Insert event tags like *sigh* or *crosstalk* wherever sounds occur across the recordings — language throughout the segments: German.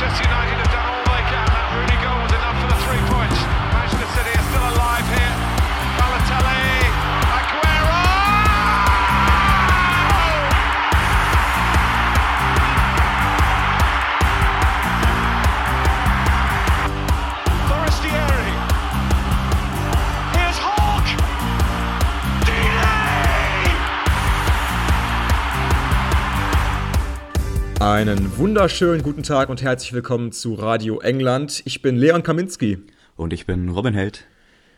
Manchester United Einen wunderschönen guten Tag und herzlich willkommen zu Radio England. Ich bin Leon Kaminski. Und ich bin Robin Held.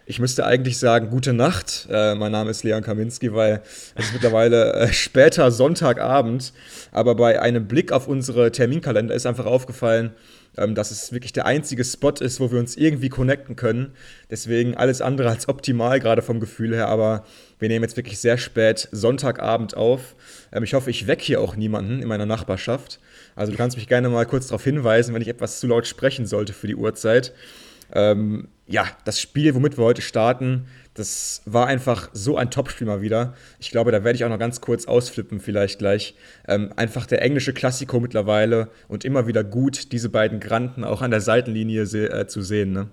Ich müsste eigentlich sagen, gute Nacht. Äh, mein Name ist Leon Kaminski, weil es ist mittlerweile äh, später Sonntagabend. Aber bei einem Blick auf unsere Terminkalender ist einfach aufgefallen, ähm, dass es wirklich der einzige Spot ist, wo wir uns irgendwie connecten können. Deswegen alles andere als optimal, gerade vom Gefühl her. Aber wir nehmen jetzt wirklich sehr spät Sonntagabend auf. Ähm, ich hoffe, ich wecke hier auch niemanden in meiner Nachbarschaft. Also du kannst mich gerne mal kurz darauf hinweisen, wenn ich etwas zu laut sprechen sollte für die Uhrzeit. Ähm, ja, das Spiel, womit wir heute starten, das war einfach so ein Topspiel mal wieder. Ich glaube, da werde ich auch noch ganz kurz ausflippen, vielleicht gleich. Ähm, einfach der englische Klassiko mittlerweile und immer wieder gut, diese beiden Granden auch an der Seitenlinie se äh, zu sehen. Ne?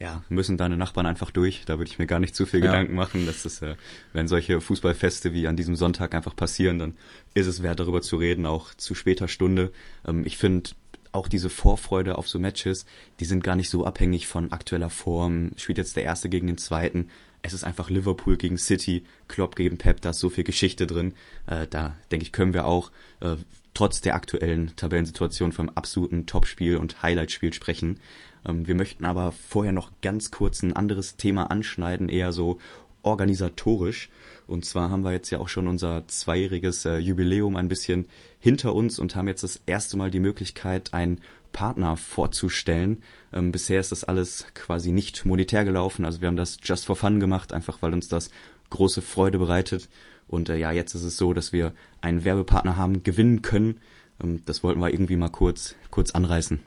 Ja, müssen deine Nachbarn einfach durch. Da würde ich mir gar nicht zu viel Ja. Gedanken machen. Das ist, äh, wenn solche Fußballfeste wie an diesem Sonntag einfach passieren, dann ist es wert, darüber zu reden, auch zu später Stunde. Ähm, ich finde auch diese Vorfreude auf so Matches, die sind gar nicht so abhängig von aktueller Form. Spielt jetzt der Erste gegen den Zweiten. Es ist einfach Liverpool gegen City, Klopp gegen Pep, da ist so viel Geschichte drin. Äh, da denke ich, können wir auch äh, trotz der aktuellen Tabellensituation vom absoluten Topspiel und Highlightspiel sprechen. Ähm, wir möchten aber vorher noch ganz kurz ein anderes Thema anschneiden, eher so organisatorisch. Und zwar haben wir jetzt ja auch schon unser zweijähriges äh, Jubiläum ein bisschen hinter uns und haben jetzt das erste Mal die Möglichkeit, einen Partner vorzustellen. Ähm, bisher ist das alles quasi nicht monetär gelaufen. Also wir haben das just for fun gemacht, einfach weil uns das große Freude bereitet. Und äh, ja, jetzt ist es so, dass wir einen Werbepartner haben gewinnen können. Ähm, das wollten wir irgendwie mal kurz, kurz anreißen.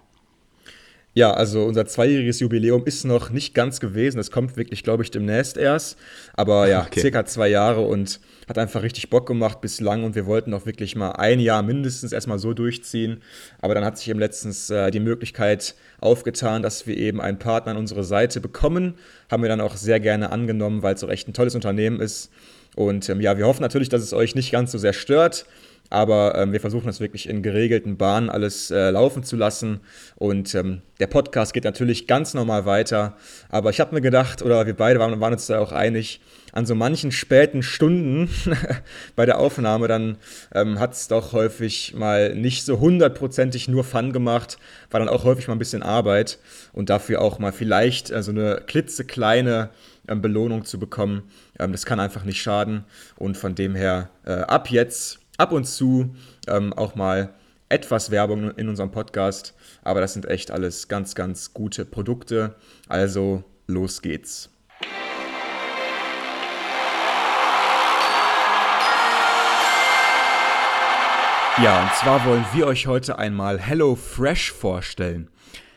Ja, also unser zweijähriges Jubiläum ist noch nicht ganz gewesen. Es kommt wirklich, glaube ich, demnächst erst. Aber ja, Okay. circa zwei Jahre und hat einfach richtig Bock gemacht bislang. Und wir wollten auch wirklich mal ein Jahr mindestens erstmal so durchziehen. Aber dann hat sich eben letztens äh, die Möglichkeit aufgetan, dass wir eben einen Partner an unsere Seite bekommen. Haben wir dann auch sehr gerne angenommen, weil es auch echt ein tolles Unternehmen ist. Und ähm, ja, wir hoffen natürlich, dass es euch nicht ganz so sehr stört. Aber ähm, wir versuchen das wirklich in geregelten Bahnen alles äh, laufen zu lassen. Und ähm, der Podcast geht natürlich ganz normal weiter. Aber ich habe mir gedacht, oder wir beide waren, waren uns da auch einig, an so manchen späten Stunden *laughs* bei der Aufnahme, dann ähm, hat es doch häufig mal nicht so hundertprozentig nur Fun gemacht, war dann auch häufig mal ein bisschen Arbeit und dafür auch mal vielleicht äh, so eine klitzekleine ähm, Belohnung zu bekommen. Ähm, das kann einfach nicht schaden. Und von dem her äh, ab jetzt, ab und zu ähm, auch mal etwas Werbung in unserem Podcast. Aber das sind echt alles ganz, ganz gute Produkte. Also los geht's. Ja, und zwar wollen wir euch heute einmal HelloFresh vorstellen.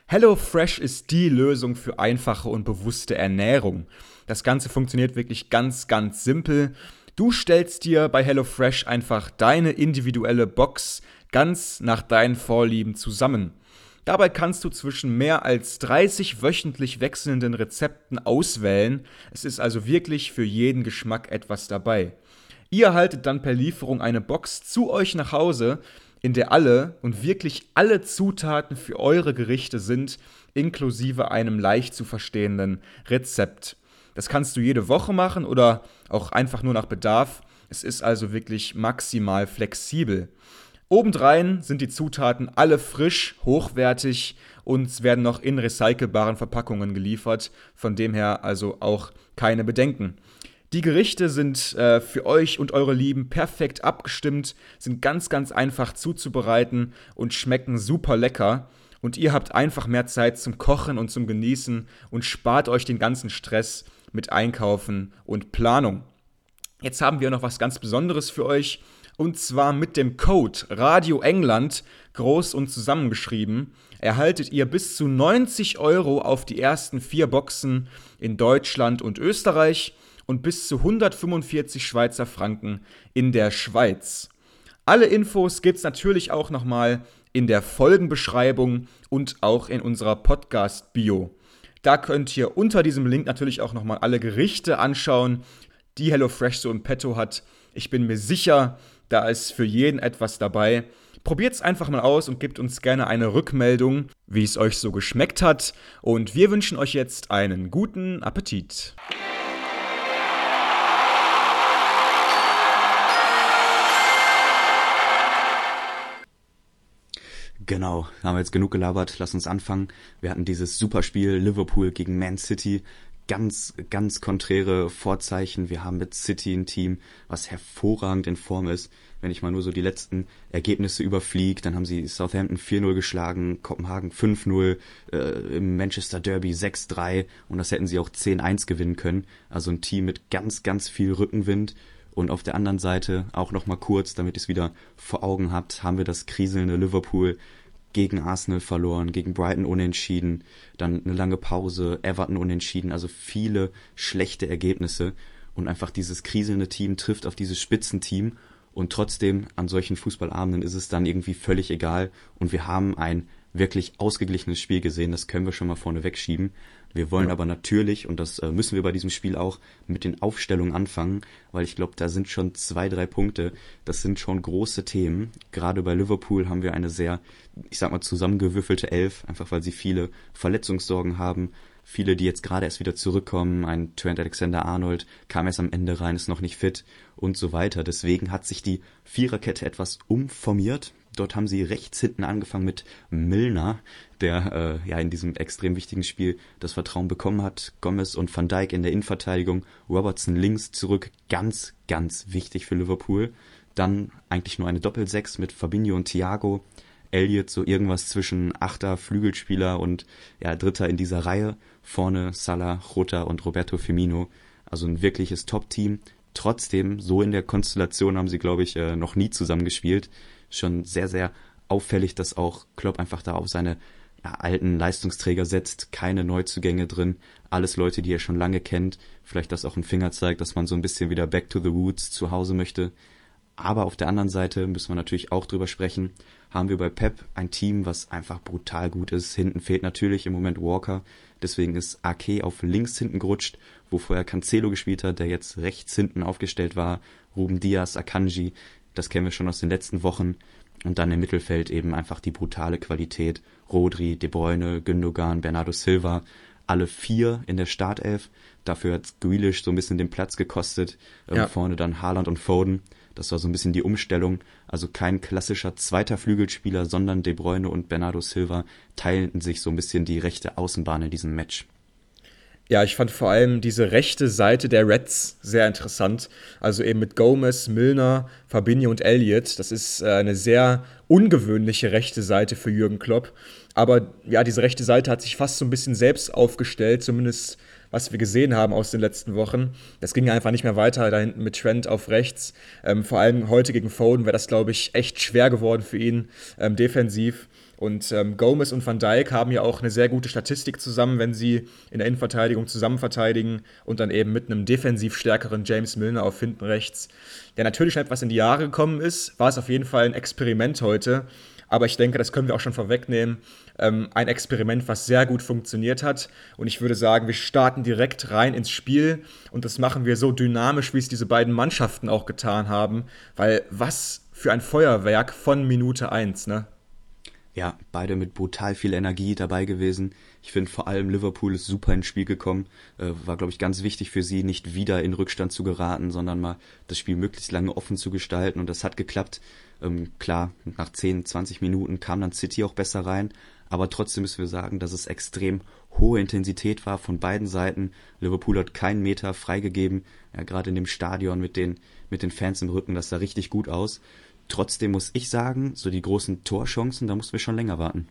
HelloFresh ist die Lösung für einfache und bewusste Ernährung. Das Ganze funktioniert wirklich ganz, ganz simpel. Du stellst dir bei HelloFresh einfach deine individuelle Box ganz nach deinen Vorlieben zusammen. Dabei kannst du zwischen mehr als 30 wöchentlich wechselnden Rezepten auswählen. Es ist also wirklich für jeden Geschmack etwas dabei. Ihr erhaltet dann per Lieferung eine Box zu euch nach Hause, in der alle und wirklich alle Zutaten für eure Gerichte sind, inklusive einem leicht zu verstehenden Rezept. Das kannst du jede Woche machen oder auch einfach nur nach Bedarf. Es ist also wirklich maximal flexibel. Obendrein sind die Zutaten alle frisch, hochwertig und werden noch in recycelbaren Verpackungen geliefert, von dem her also auch keine Bedenken. Die Gerichte sind äh, für euch und eure Lieben perfekt abgestimmt, sind ganz, ganz einfach zuzubereiten und schmecken super lecker. Und ihr habt einfach mehr Zeit zum Kochen und zum Genießen und spart euch den ganzen Stress mit Einkaufen und Planung. Jetzt haben wir noch was ganz Besonderes für euch. Und zwar mit dem Code Radio England, groß und zusammengeschrieben, erhaltet ihr bis zu 90 Euro auf die ersten vier Boxen in Deutschland und Österreich und bis zu 145 Schweizer Franken in der Schweiz. Alle Infos gibt's natürlich auch nochmal in der Folgenbeschreibung und auch in unserer Podcast-Bio. Da könnt ihr unter diesem Link natürlich auch nochmal alle Gerichte anschauen, die HelloFresh so im Petto hat. Ich bin mir sicher, da ist für jeden etwas dabei. Probiert es einfach mal aus und gebt uns gerne eine Rückmeldung, wie es euch so geschmeckt hat. Und wir wünschen euch jetzt einen guten Appetit. Genau, haben wir jetzt genug gelabert, lass uns anfangen. Wir hatten dieses Superspiel Liverpool gegen Man City, ganz, ganz konträre Vorzeichen. Wir haben mit City ein Team, was hervorragend in Form ist. Wenn ich mal nur so die letzten Ergebnisse überfliege, dann haben sie Southampton 4-0 geschlagen, Kopenhagen 5-0, äh, im Manchester Derby 6-3 und das hätten sie auch 10-1 gewinnen können. Also ein Team mit ganz, ganz viel Rückenwind. Und auf der anderen Seite, auch nochmal kurz, damit ihr es wieder vor Augen habt, haben wir das kriselnde Liverpool gegen Arsenal verloren, gegen Brighton unentschieden, dann eine lange Pause, Everton unentschieden, also viele schlechte Ergebnisse. Und einfach dieses kriselnde Team trifft auf dieses Spitzenteam. Und trotzdem an solchen Fußballabenden ist es dann irgendwie völlig egal. Und wir haben ein wirklich ausgeglichenes Spiel gesehen, das können wir schon mal vorne wegschieben. Wir wollen ja. aber natürlich, und das äh, müssen wir bei diesem Spiel auch, mit den Aufstellungen anfangen, weil ich glaube, da sind schon zwei, drei Punkte, das sind schon große Themen. Gerade bei Liverpool haben wir eine sehr, ich sag mal, zusammengewürfelte Elf, einfach weil sie viele Verletzungssorgen haben. Viele, die jetzt gerade erst wieder zurückkommen, ein Trent Alexander-Arnold kam erst am Ende rein, ist noch nicht fit und so weiter. Deswegen hat sich die Viererkette etwas umformiert. Dort haben sie rechts hinten angefangen mit Milner, der äh, ja in diesem extrem wichtigen Spiel das Vertrauen bekommen hat. Gomez und Van Dijk in der Innenverteidigung, Robertson links zurück, ganz, ganz wichtig für Liverpool. Dann eigentlich nur eine Doppelsechs mit Fabinho und Thiago. Elliot so irgendwas zwischen Achter, Flügelspieler und ja, Dritter in dieser Reihe. Vorne Salah, Jota und Roberto Firmino. Also ein wirkliches Top-Team. Trotzdem, so in der Konstellation haben sie, glaube ich, äh, noch nie zusammengespielt schon sehr, sehr auffällig, dass auch Klopp einfach da auf seine ja, alten Leistungsträger setzt, keine Neuzugänge drin, alles Leute, die er schon lange kennt, vielleicht das auch ein Finger zeigt, dass man so ein bisschen wieder back to the roots zu Hause möchte. Aber auf der anderen Seite müssen wir natürlich auch drüber sprechen, haben wir bei Pep ein Team, was einfach brutal gut ist. Hinten fehlt natürlich im Moment Walker, deswegen ist Ake auf links hinten gerutscht, wo vorher Cancelo gespielt hat, der jetzt rechts hinten aufgestellt war. Ruben Diaz, Akanji, das kennen wir schon aus den letzten Wochen. Und dann im Mittelfeld eben einfach die brutale Qualität. Rodri, De Bruyne, Gündogan, Bernardo Silva, alle vier in der Startelf. Dafür hat Grealish so ein bisschen den Platz gekostet. Ähm, ja. Vorne dann Haaland und Foden. Das war so ein bisschen die Umstellung. Also kein klassischer zweiter Flügelspieler, sondern De Bruyne und Bernardo Silva teilten sich so ein bisschen die rechte Außenbahn in diesem Match. Ja, ich fand vor allem diese rechte Seite der Reds sehr interessant. Also eben mit Gomez, Milner, Fabinho und Elliott. Das ist äh, eine sehr ungewöhnliche rechte Seite für Jürgen Klopp. Aber ja, diese rechte Seite hat sich fast so ein bisschen selbst aufgestellt, zumindest was wir gesehen haben aus den letzten Wochen. Das ging einfach nicht mehr weiter da hinten mit Trent auf rechts. Ähm, vor allem heute gegen Foden wäre das, glaube ich, echt schwer geworden für ihn ähm, defensiv. Und ähm, Gomez und Van Dijk haben ja auch eine sehr gute Statistik zusammen, wenn sie in der Innenverteidigung zusammen verteidigen und dann eben mit einem defensiv stärkeren James Milner auf hinten rechts, der natürlich etwas in die Jahre gekommen ist, war es auf jeden Fall ein Experiment heute. Aber ich denke, das können wir auch schon vorwegnehmen. Ähm, ein Experiment, was sehr gut funktioniert hat. Und ich würde sagen, wir starten direkt rein ins Spiel. Und das machen wir so dynamisch, wie es diese beiden Mannschaften auch getan haben. Weil was für ein Feuerwerk von Minute 1, ne? Ja, beide mit brutal viel Energie dabei gewesen. Ich finde vor allem Liverpool ist super ins Spiel gekommen. Äh, war, glaube ich, ganz wichtig für sie, nicht wieder in Rückstand zu geraten, sondern mal das Spiel möglichst lange offen zu gestalten. Und das hat geklappt. Ähm, klar, nach 10, 20 Minuten kam dann City auch besser rein. Aber trotzdem müssen wir sagen, dass es extrem hohe Intensität war von beiden Seiten. Liverpool hat keinen Meter freigegeben. Ja, gerade in dem Stadion mit den, mit den Fans im Rücken, das sah richtig gut aus. Trotzdem muss ich sagen, so die großen Torchancen, da mussten wir schon länger warten.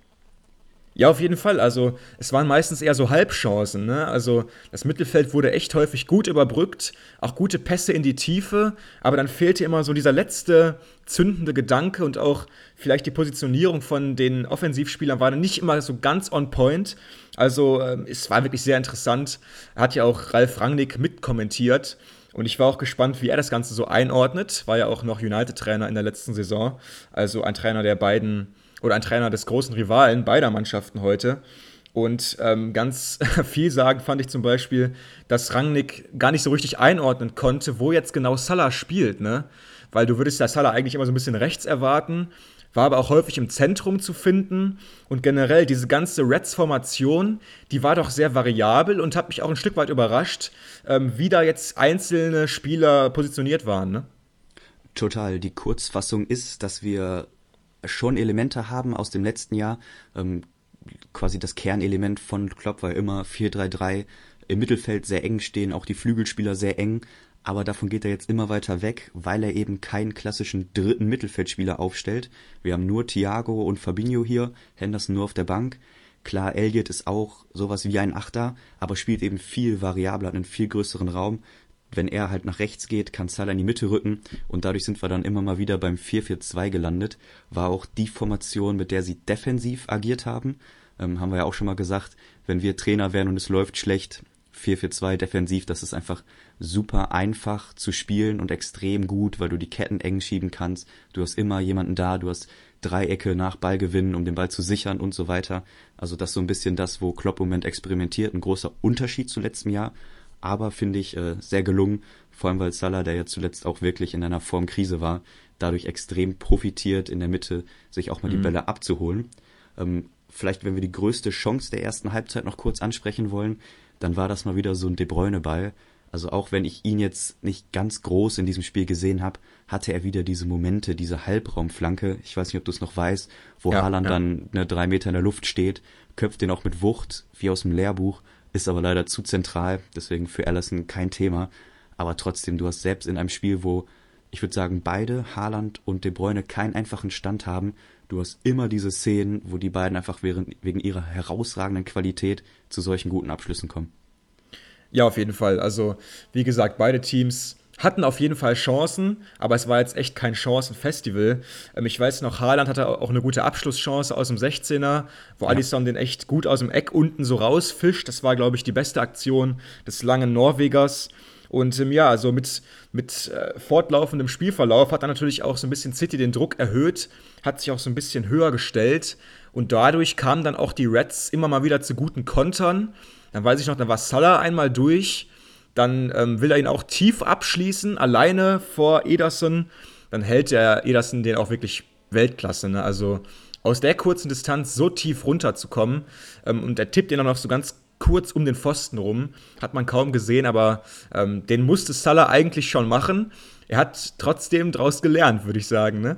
Ja, auf jeden Fall. Also es waren meistens eher so Halbchancen. Ne? Also das Mittelfeld wurde echt häufig gut überbrückt, auch gute Pässe in die Tiefe, aber dann fehlte immer so dieser letzte zündende Gedanke und auch vielleicht die Positionierung von den Offensivspielern war dann nicht immer so ganz on point. Also ähm, es war wirklich sehr interessant. Hat ja auch Ralf Rangnick mitkommentiert. Und ich war auch gespannt, wie er das Ganze so einordnet. War ja auch noch United-Trainer in der letzten Saison. Also ein Trainer, der beiden oder ein Trainer des großen Rivalen beider Mannschaften heute. Und ähm, ganz *laughs* vielsagend fand ich zum Beispiel, dass Rangnick gar nicht so richtig einordnen konnte, wo jetzt genau Salah spielt, ne? Weil du würdest ja Salah eigentlich immer so ein bisschen rechts erwarten, war aber auch häufig im Zentrum zu finden. Und generell diese ganze Reds-Formation, die war doch sehr variabel und hat mich auch ein Stück weit überrascht, ähm, wie da jetzt einzelne Spieler positioniert waren, ne? Total. Die Kurzfassung ist, dass wir schon Elemente haben aus dem letzten Jahr. Ähm, quasi das Kernelement von Klopp war immer 4-3-3 im Mittelfeld sehr eng stehen, auch die Flügelspieler sehr eng, aber davon geht er jetzt immer weiter weg, weil er eben keinen klassischen dritten Mittelfeldspieler aufstellt. Wir haben nur Thiago und Fabinho hier, Henderson nur auf der Bank. Klar, Elliot ist auch sowas wie ein Achter, aber spielt eben viel variabler, hat einen viel größeren Raum. Wenn er halt nach rechts geht, kann Salah in die Mitte rücken und dadurch sind wir dann immer mal wieder beim 4-4-2 gelandet. War auch die Formation, mit der sie defensiv agiert haben ähm, haben wir ja auch schon mal gesagt, wenn wir Trainer werden und es läuft schlecht, 4-4-2 defensiv, das ist einfach super einfach zu spielen und extrem gut, weil du die Ketten eng schieben kannst. Du hast immer jemanden da, du hast Dreiecke nach Ballgewinnen, um den Ball zu sichern und so weiter. Also das ist so ein bisschen das, wo Klopp im Moment experimentiert. Ein großer Unterschied zu letztem Jahr, aber finde ich äh, sehr gelungen. Vor allem, weil Salah, der ja zuletzt auch wirklich in einer Formkrise war, dadurch extrem profitiert, in der Mitte sich auch mal mhm. die Bälle abzuholen. Ähm, vielleicht, wenn wir die größte Chance der ersten Halbzeit noch kurz ansprechen wollen, dann war das mal wieder so ein De Bruyne-Ball. Also auch wenn ich ihn jetzt nicht ganz groß in diesem Spiel gesehen habe, hatte er wieder diese Momente, diese Halbraumflanke. Ich weiß nicht, ob du es noch weißt, wo ja, Haaland ja. dann ne, drei Meter in der Luft steht, köpft den auch mit Wucht, wie aus dem Lehrbuch, ist aber leider zu zentral, deswegen für Allison kein Thema. Aber trotzdem, du hast selbst in einem Spiel, wo ich würde sagen, beide, Haaland und De Bruyne, keinen einfachen Stand haben, Du hast immer diese Szenen, wo die beiden einfach wegen ihrer herausragenden Qualität zu solchen guten Abschlüssen kommen. Ja, auf jeden Fall. Also, wie gesagt, beide Teams hatten auf jeden Fall Chancen, aber es war jetzt echt kein Chancenfestival. Ähm, ich weiß noch, Haaland hatte auch eine gute Abschlusschance aus dem 16er, wo ja. Alisson den echt gut aus dem Eck unten so rausfischt. Das war, glaube ich, die beste Aktion des langen Norwegers. Und ähm, ja, also mit, mit äh, fortlaufendem Spielverlauf hat dann natürlich auch so ein bisschen City den Druck erhöht, hat sich auch so ein bisschen höher gestellt. Und dadurch kamen dann auch die Reds immer mal wieder zu guten Kontern. Dann weiß ich noch, dann war Salah einmal durch. Dann ähm, will er ihn auch tief abschließen, alleine vor Ederson. Dann hält der Ederson den auch wirklich Weltklasse. Ne? Also aus der kurzen Distanz so tief runterzukommen. Ähm, und er tippt ihn dann noch so ganz kurz um den Pfosten rum. Hat man kaum gesehen, aber ähm, den musste Salah eigentlich schon machen. Er hat trotzdem daraus gelernt, würde ich sagen, ne?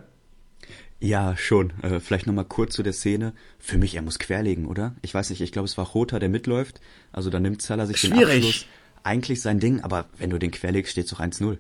Ja, schon. Äh, vielleicht nochmal kurz zu der Szene. Für mich, er muss querlegen, oder? Ich weiß nicht, ich glaube, es war Rota, der mitläuft. Also da nimmt Salah sich Schwierig. den Abschluss. Eigentlich sein Ding, aber wenn du den querlegst, steht es doch 1-0.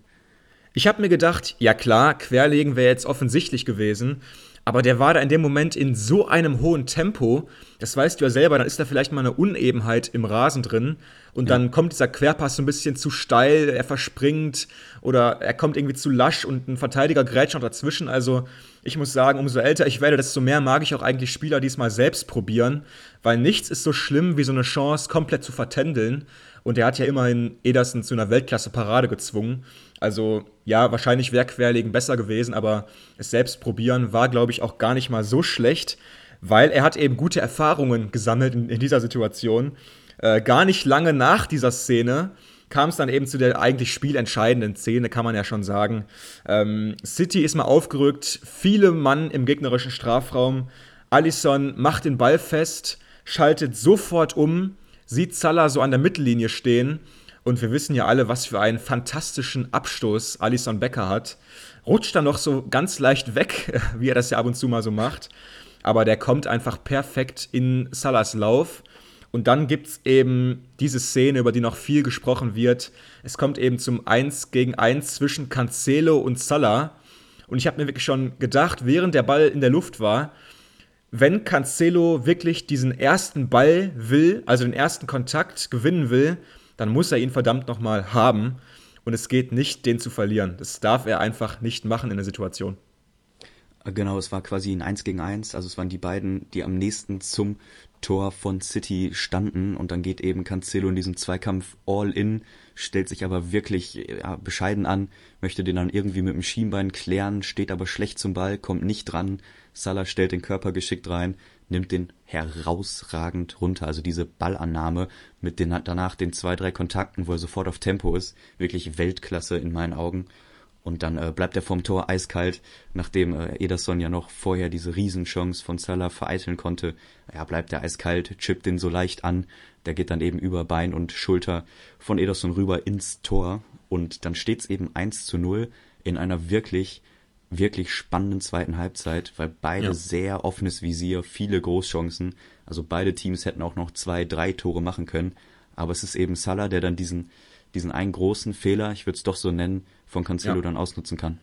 Ich habe mir gedacht, ja klar, querlegen wäre jetzt offensichtlich gewesen, aber der war da in dem Moment in so einem hohen Tempo, das weißt du ja selber, dann ist da vielleicht mal eine Unebenheit im Rasen drin und ja. dann kommt dieser Querpass so ein bisschen zu steil, er verspringt oder er kommt irgendwie zu lasch und ein Verteidiger grätscht noch dazwischen. Also ich muss sagen, umso älter ich werde, desto mehr mag ich auch eigentlich Spieler diesmal selbst probieren, weil nichts ist so schlimm wie so eine Chance komplett zu vertändeln. Und er hat ja immerhin Ederson zu einer Weltklasse-Parade gezwungen. Also ja, wahrscheinlich wäre Querlegen besser gewesen, aber es selbst probieren war, glaube ich, auch gar nicht mal so schlecht, weil er hat eben gute Erfahrungen gesammelt in, in dieser Situation. Äh, gar nicht lange nach dieser Szene kam es dann eben zu der eigentlich spielentscheidenden Szene, kann man ja schon sagen. Ähm, City ist mal aufgerückt, viele Mann im gegnerischen Strafraum. Alisson macht den Ball fest, schaltet sofort um, sieht Salah so an der Mittellinie stehen und wir wissen ja alle, was für einen fantastischen Abstoß Alison Becker hat. Rutscht dann noch so ganz leicht weg, *laughs* wie er das ja ab und zu mal so macht. Aber der kommt einfach perfekt in Salas Lauf. Und dann gibt es eben diese Szene, über die noch viel gesprochen wird. Es kommt eben zum 1 gegen 1 zwischen Cancelo und Salah. Und ich habe mir wirklich schon gedacht, während der Ball in der Luft war, wenn Cancelo wirklich diesen ersten Ball will, also den ersten Kontakt gewinnen will, dann muss er ihn verdammt nochmal haben. Und es geht nicht, den zu verlieren. Das darf er einfach nicht machen in der Situation. Genau, es war quasi ein 1 gegen 1. Also es waren die beiden, die am nächsten zum Tor von City standen und dann geht eben Cancelo in diesem Zweikampf all in, stellt sich aber wirklich ja, bescheiden an, möchte den dann irgendwie mit dem Schienbein klären, steht aber schlecht zum Ball, kommt nicht dran. Salah stellt den Körper geschickt rein, nimmt den herausragend runter. Also diese Ballannahme mit den danach den zwei, drei Kontakten, wo er sofort auf Tempo ist, wirklich Weltklasse in meinen Augen. Und dann äh, bleibt er vorm Tor eiskalt, nachdem äh, Ederson ja noch vorher diese Riesenchance von Salah vereiteln konnte. Ja, bleibt er eiskalt, chippt den so leicht an. Der geht dann eben über Bein und Schulter von Ederson rüber ins Tor. Und dann steht's eben 1 zu 0 in einer wirklich, wirklich spannenden zweiten Halbzeit, weil beide ja. sehr offenes Visier, viele Großchancen. Also beide Teams hätten auch noch zwei, drei Tore machen können. Aber es ist eben Salah, der dann diesen diesen einen großen Fehler, ich würde es doch so nennen, von Cancelo ja. dann ausnutzen kann.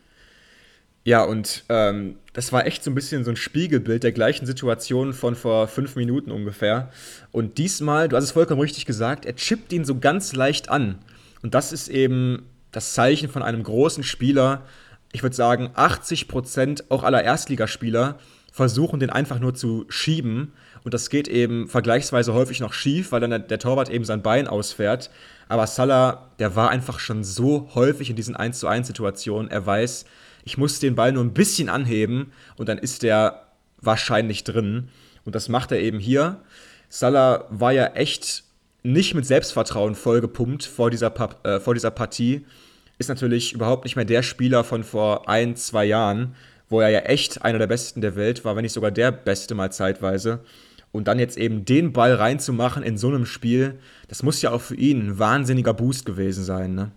Ja, und ähm, das war echt so ein bisschen so ein Spiegelbild der gleichen Situation von vor fünf Minuten ungefähr. Und diesmal, du hast es vollkommen richtig gesagt, er chippt ihn so ganz leicht an. Und das ist eben das Zeichen von einem großen Spieler. Ich würde sagen, 80 Prozent auch aller Erstligaspieler versuchen den einfach nur zu schieben. Und das geht eben vergleichsweise häufig noch schief, weil dann der, der Torwart eben sein Bein ausfährt. Aber Salah, der war einfach schon so häufig in diesen 1 zu 1 Situationen. Er weiß, ich muss den Ball nur ein bisschen anheben und dann ist der wahrscheinlich drin. Und das macht er eben hier. Salah war ja echt nicht mit Selbstvertrauen vollgepumpt vor dieser, äh, vor dieser Partie. Ist natürlich überhaupt nicht mehr der Spieler von vor ein, zwei Jahren, wo er ja echt einer der Besten der Welt war, wenn nicht sogar der Beste mal zeitweise. Und dann jetzt eben den Ball reinzumachen in so einem Spiel, das muss ja auch für ihn ein wahnsinniger Boost gewesen sein, ne?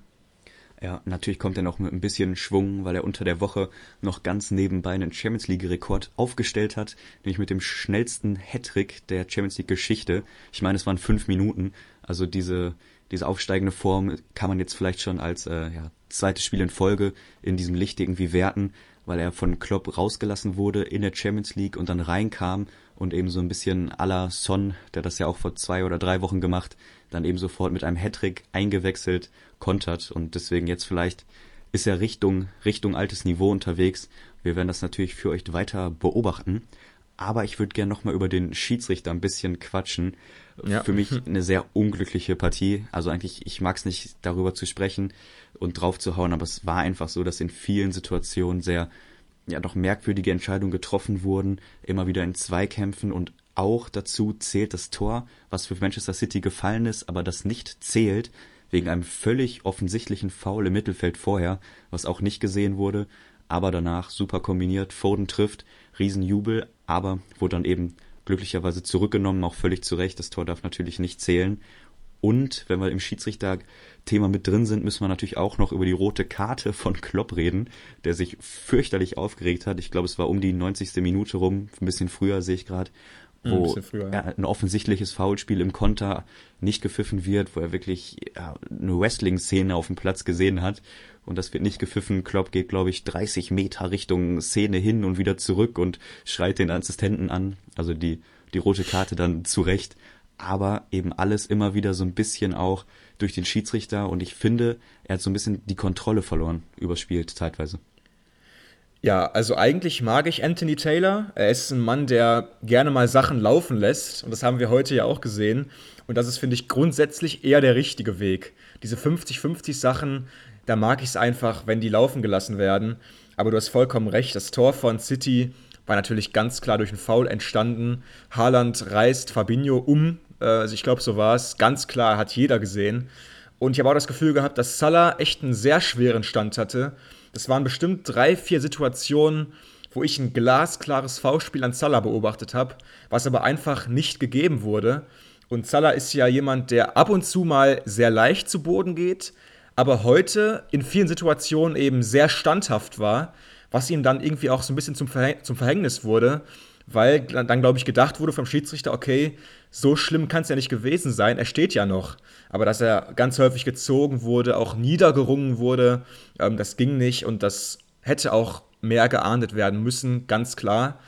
Ja, natürlich kommt er noch mit ein bisschen Schwung, weil er unter der Woche noch ganz nebenbei einen Champions League-Rekord aufgestellt hat, nämlich mit dem schnellsten Hattrick der Champions League-Geschichte. Ich meine, es waren fünf Minuten. Also diese, diese aufsteigende Form kann man jetzt vielleicht schon als äh, ja, zweites Spiel in Folge in diesem Licht irgendwie werten, weil er von Klopp rausgelassen wurde in der Champions League und dann reinkam und eben so ein bisschen à la Son, der das ja auch vor zwei oder drei Wochen gemacht, dann eben sofort mit einem Hattrick eingewechselt, kontert und deswegen jetzt vielleicht ist er Richtung, Richtung altes Niveau unterwegs. Wir werden das natürlich für euch weiter beobachten. Aber ich würde gerne nochmal über den Schiedsrichter ein bisschen quatschen. Ja. Für mich *laughs* eine sehr unglückliche Partie. Also eigentlich, ich mag es nicht darüber zu sprechen und drauf zu hauen, aber es war einfach so, dass in vielen Situationen sehr ja doch merkwürdige Entscheidungen getroffen wurden, immer wieder in Zweikämpfen und auch dazu zählt das Tor, was für Manchester City gefallen ist, aber das nicht zählt, wegen einem völlig offensichtlichen Foul im Mittelfeld vorher, was auch nicht gesehen wurde, aber danach super kombiniert, Foden trifft, Riesenjubel, aber wurde dann eben glücklicherweise zurückgenommen, auch völlig zu Recht, das Tor darf natürlich nicht zählen und wenn wir im Schiedsrichter-Thema mit drin sind, müssen wir natürlich auch noch über die rote Karte von Klopp reden, der sich fürchterlich aufgeregt hat. Ich glaube, es war um die 90. Minute rum, ein bisschen früher sehe ich gerade, wo ein, früher, ja. ein offensichtliches Foulspiel im Konter nicht gepfiffen wird, wo er wirklich ja, eine Wrestling-Szene auf dem Platz gesehen hat. Und das wird nicht gepfiffen. Klopp geht, glaube ich, 30 Meter Richtung Szene hin und wieder zurück und schreit den Assistenten an. Also die, die rote Karte dann zurecht aber eben alles immer wieder so ein bisschen auch durch den Schiedsrichter und ich finde, er hat so ein bisschen die Kontrolle verloren überspielt zeitweise. Ja, also eigentlich mag ich Anthony Taylor. Er ist ein Mann, der gerne mal Sachen laufen lässt und das haben wir heute ja auch gesehen und das ist, finde ich, grundsätzlich eher der richtige Weg. Diese 50-50 Sachen, da mag ich es einfach, wenn die laufen gelassen werden. Aber du hast vollkommen recht, das Tor von City war natürlich ganz klar durch einen Foul entstanden. Haaland reißt Fabinho um, also ich glaube, so war es. Ganz klar, hat jeder gesehen. Und ich habe auch das Gefühl gehabt, dass Salah echt einen sehr schweren Stand hatte. Das waren bestimmt drei, vier Situationen, wo ich ein glasklares V-Spiel an Salah beobachtet habe, was aber einfach nicht gegeben wurde. Und Salah ist ja jemand, der ab und zu mal sehr leicht zu Boden geht, aber heute in vielen Situationen eben sehr standhaft war, was ihm dann irgendwie auch so ein bisschen zum, Verhäng zum Verhängnis wurde, weil dann, glaube ich, gedacht wurde vom Schiedsrichter, okay, so schlimm kann es ja nicht gewesen sein, er steht ja noch. Aber dass er ganz häufig gezogen wurde, auch niedergerungen wurde, ähm, das ging nicht und das hätte auch mehr geahndet werden müssen, ganz klar.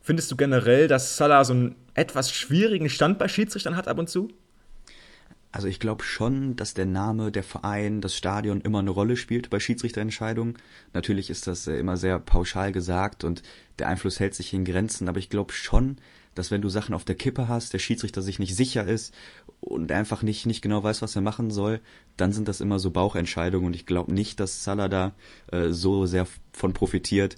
Findest du generell, dass Salah so einen etwas schwierigen Stand bei Schiedsrichtern hat ab und zu? Also ich glaube schon, dass der Name, der Verein, das Stadion immer eine Rolle spielt bei Schiedsrichterentscheidungen. Natürlich ist das äh, immer sehr pauschal gesagt und der Einfluss hält sich in Grenzen, aber ich glaube schon, dass wenn du Sachen auf der Kippe hast, der Schiedsrichter sich nicht sicher ist und einfach nicht, nicht genau weiß, was er machen soll, dann sind das immer so Bauchentscheidungen und ich glaube nicht, dass Salah da äh, so sehr von profitiert,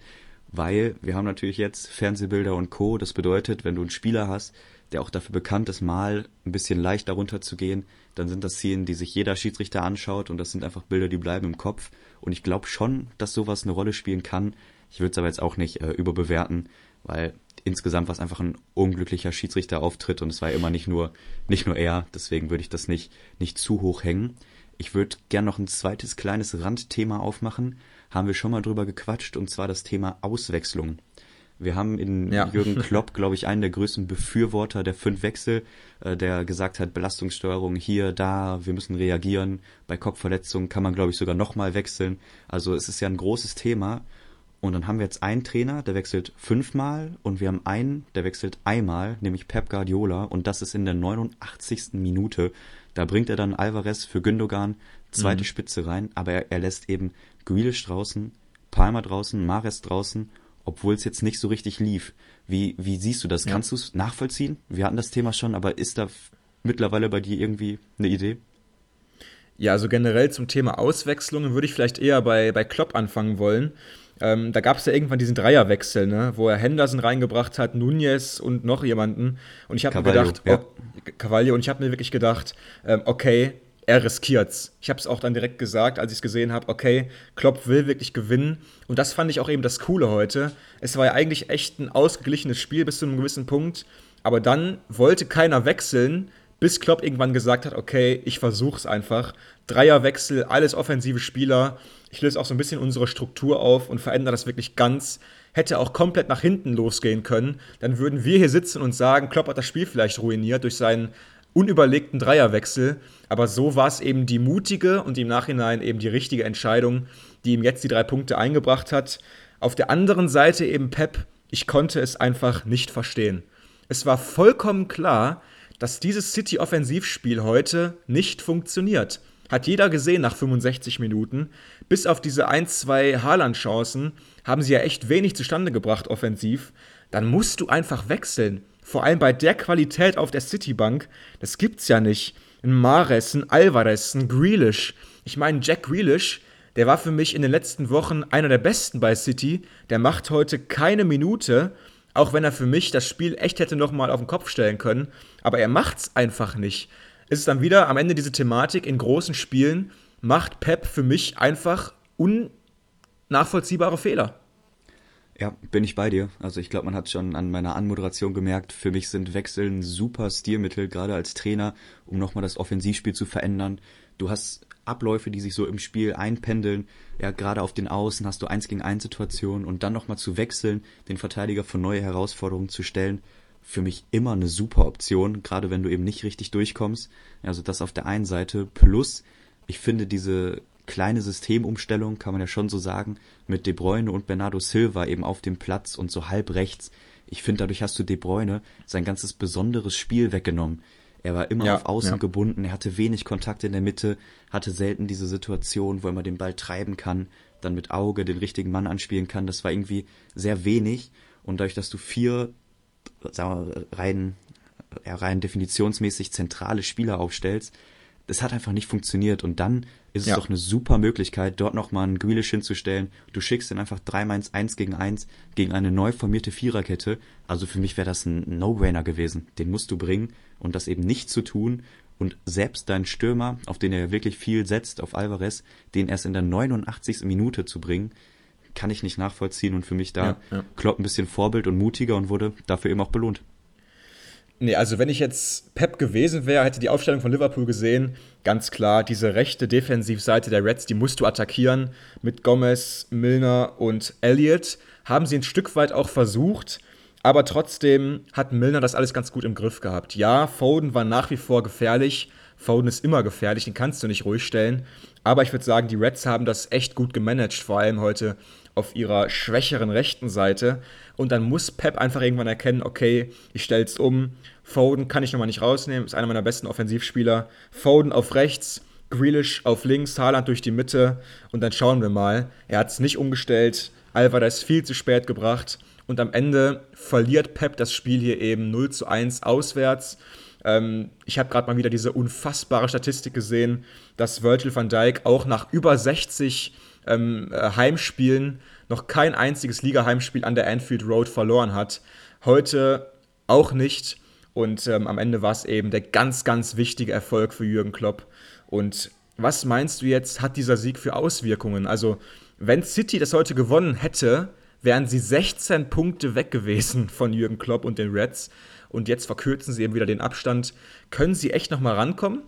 weil wir haben natürlich jetzt Fernsehbilder und Co. Das bedeutet, wenn du einen Spieler hast, der auch dafür bekannt ist, mal ein bisschen leicht darunter zu gehen, dann sind das Szenen, die sich jeder Schiedsrichter anschaut und das sind einfach Bilder, die bleiben im Kopf. Und ich glaube schon, dass sowas eine Rolle spielen kann. Ich würde es aber jetzt auch nicht äh, überbewerten, weil insgesamt war es einfach ein unglücklicher Schiedsrichterauftritt und es war immer nicht nur, nicht nur er, deswegen würde ich das nicht, nicht zu hoch hängen. Ich würde gern noch ein zweites kleines Randthema aufmachen. Haben wir schon mal drüber gequatscht und zwar das Thema Auswechslung. Wir haben in ja. Jürgen *laughs* Klopp, glaube ich, einen der größten Befürworter der fünf Wechsel, äh, der gesagt hat, Belastungssteuerung hier, da, wir müssen reagieren. Bei Kopfverletzungen kann man, glaube ich, sogar nochmal wechseln. Also es ist ja ein großes Thema. Und dann haben wir jetzt einen Trainer, der wechselt fünfmal und wir haben einen, der wechselt einmal, nämlich Pep Guardiola und das ist in der 89. Minute. Da bringt er dann Alvarez für Gündogan, zweite mhm. Spitze rein, aber er, er lässt eben Grealish draußen, Palmer draußen, Mares draußen obwohl es jetzt nicht so richtig lief. Wie, wie siehst du das? Ja. Kannst du es nachvollziehen? Wir hatten das Thema schon, aber ist da mittlerweile bei dir irgendwie eine Idee? Ja, also generell zum Thema Auswechslungen würde ich vielleicht eher bei, bei Klopp anfangen wollen. Ähm, da gab es ja irgendwann diesen Dreierwechsel, ne, wo er Henderson reingebracht hat, Nunez und noch jemanden. Und ich habe mir gedacht, ja. oh, und ich habe mir wirklich gedacht, ähm, okay, er riskiert's. Ich habe es auch dann direkt gesagt, als ich es gesehen habe, okay, Klopp will wirklich gewinnen. Und das fand ich auch eben das Coole heute. Es war ja eigentlich echt ein ausgeglichenes Spiel bis zu einem gewissen Punkt. Aber dann wollte keiner wechseln, bis Klopp irgendwann gesagt hat, okay, ich versuch's einfach. Dreierwechsel, alles offensive Spieler. Ich löse auch so ein bisschen unsere Struktur auf und verändere das wirklich ganz. Hätte auch komplett nach hinten losgehen können. Dann würden wir hier sitzen und sagen, Klopp hat das Spiel vielleicht ruiniert durch seinen unüberlegten Dreierwechsel. Aber so war es eben die mutige und im Nachhinein eben die richtige Entscheidung, die ihm jetzt die drei Punkte eingebracht hat. Auf der anderen Seite eben Pep, ich konnte es einfach nicht verstehen. Es war vollkommen klar, dass dieses City-Offensivspiel heute nicht funktioniert. Hat jeder gesehen nach 65 Minuten. Bis auf diese 1, 2 Haaland-Chancen haben sie ja echt wenig zustande gebracht offensiv. Dann musst du einfach wechseln. Vor allem bei der Qualität auf der Citibank, das gibt's ja nicht. Ein Mares, ein Alvarez, ein Grealish. Ich meine, Jack Grealish, der war für mich in den letzten Wochen einer der besten bei City. Der macht heute keine Minute, auch wenn er für mich das Spiel echt hätte nochmal auf den Kopf stellen können. Aber er macht's einfach nicht. Es ist dann wieder am Ende diese Thematik in großen Spielen, macht Pep für mich einfach unnachvollziehbare Fehler. Ja, bin ich bei dir. Also ich glaube, man hat schon an meiner Anmoderation gemerkt, für mich sind Wechsel ein super Stilmittel, gerade als Trainer, um nochmal das Offensivspiel zu verändern. Du hast Abläufe, die sich so im Spiel einpendeln. Ja, gerade auf den Außen hast du eins gegen eins Situationen und dann nochmal zu wechseln, den Verteidiger vor neue Herausforderungen zu stellen. Für mich immer eine super Option, gerade wenn du eben nicht richtig durchkommst. Also das auf der einen Seite. Plus, ich finde diese kleine Systemumstellung, kann man ja schon so sagen, mit De Bruyne und Bernardo Silva eben auf dem Platz und so halb rechts. Ich finde, dadurch hast du De Bruyne sein ganzes besonderes Spiel weggenommen. Er war immer ja, auf Außen ja. gebunden, er hatte wenig Kontakt in der Mitte, hatte selten diese Situation, wo er mal den Ball treiben kann, dann mit Auge den richtigen Mann anspielen kann. Das war irgendwie sehr wenig. Und dadurch, dass du vier, sagen wir, rein, rein definitionsmäßig zentrale Spieler aufstellst, das hat einfach nicht funktioniert. Und dann ist es ja. doch eine super Möglichkeit, dort nochmal einen Grealish hinzustellen. Du schickst ihn einfach dreimal ins 1 gegen 1 gegen eine neu formierte Viererkette. Also für mich wäre das ein No-Brainer gewesen. Den musst du bringen und das eben nicht zu tun. Und selbst dein Stürmer, auf den er wirklich viel setzt, auf Alvarez, den erst in der 89. Minute zu bringen, kann ich nicht nachvollziehen und für mich da ja, ja. Klopp ein bisschen Vorbild und mutiger und wurde dafür eben auch belohnt. Nee, also wenn ich jetzt Pep gewesen wäre, hätte die Aufstellung von Liverpool gesehen, ganz klar, diese rechte Defensivseite der Reds, die musst du attackieren mit Gomez, Milner und Elliott. Haben sie ein Stück weit auch versucht, aber trotzdem hat Milner das alles ganz gut im Griff gehabt. Ja, Foden war nach wie vor gefährlich. Foden ist immer gefährlich, den kannst du nicht ruhig stellen. Aber ich würde sagen, die Reds haben das echt gut gemanagt, vor allem heute auf ihrer schwächeren rechten Seite. Und dann muss Pep einfach irgendwann erkennen, okay, ich stelle es um. Foden kann ich nochmal nicht rausnehmen, ist einer meiner besten Offensivspieler. Foden auf rechts, Grealish auf links, Haaland durch die Mitte und dann schauen wir mal. Er hat es nicht umgestellt, Alvarez viel zu spät gebracht. Und am Ende verliert Pep das Spiel hier eben 0 zu 1 auswärts. Ähm, ich habe gerade mal wieder diese unfassbare Statistik gesehen, dass Virgil van Dijk auch nach über 60 ähm, äh, Heimspielen noch kein einziges Liga-Heimspiel an der Anfield Road verloren hat. Heute auch nicht. Und ähm, am Ende war es eben der ganz, ganz wichtige Erfolg für Jürgen Klopp. Und was meinst du jetzt, hat dieser Sieg für Auswirkungen? Also, wenn City das heute gewonnen hätte, wären sie 16 Punkte weg gewesen von Jürgen Klopp und den Reds. Und jetzt verkürzen sie eben wieder den Abstand. Können sie echt noch mal rankommen?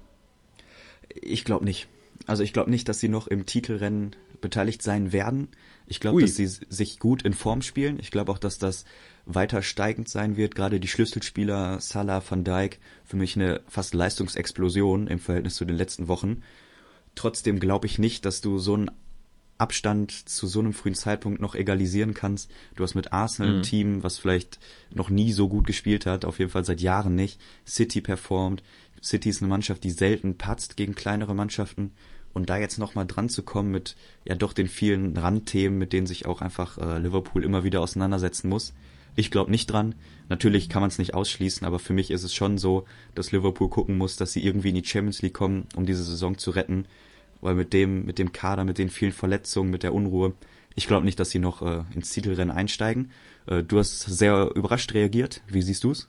Ich glaube nicht. Also ich glaube nicht, dass sie noch im Titelrennen beteiligt sein werden. Ich glaube, dass sie sich gut in Form spielen. Ich glaube auch, dass das weiter steigend sein wird. Gerade die Schlüsselspieler Salah, Van Dijk, für mich eine fast Leistungsexplosion im Verhältnis zu den letzten Wochen. Trotzdem glaube ich nicht, dass du so einen Abstand zu so einem frühen Zeitpunkt noch egalisieren kannst. Du hast mit Arsenal mhm. ein Team, was vielleicht noch nie so gut gespielt hat, auf jeden Fall seit Jahren nicht. City performt. City ist eine Mannschaft, die selten patzt gegen kleinere Mannschaften. Und da jetzt nochmal dran zu kommen mit ja doch den vielen Randthemen, mit denen sich auch einfach äh, Liverpool immer wieder auseinandersetzen muss. Ich glaube nicht dran. Natürlich kann man es nicht ausschließen, aber für mich ist es schon so, dass Liverpool gucken muss, dass sie irgendwie in die Champions League kommen, um diese Saison zu retten weil mit dem, mit dem Kader, mit den vielen Verletzungen, mit der Unruhe, ich glaube nicht, dass sie noch äh, ins Titelrennen einsteigen. Äh, du hast sehr überrascht reagiert. Wie siehst du es?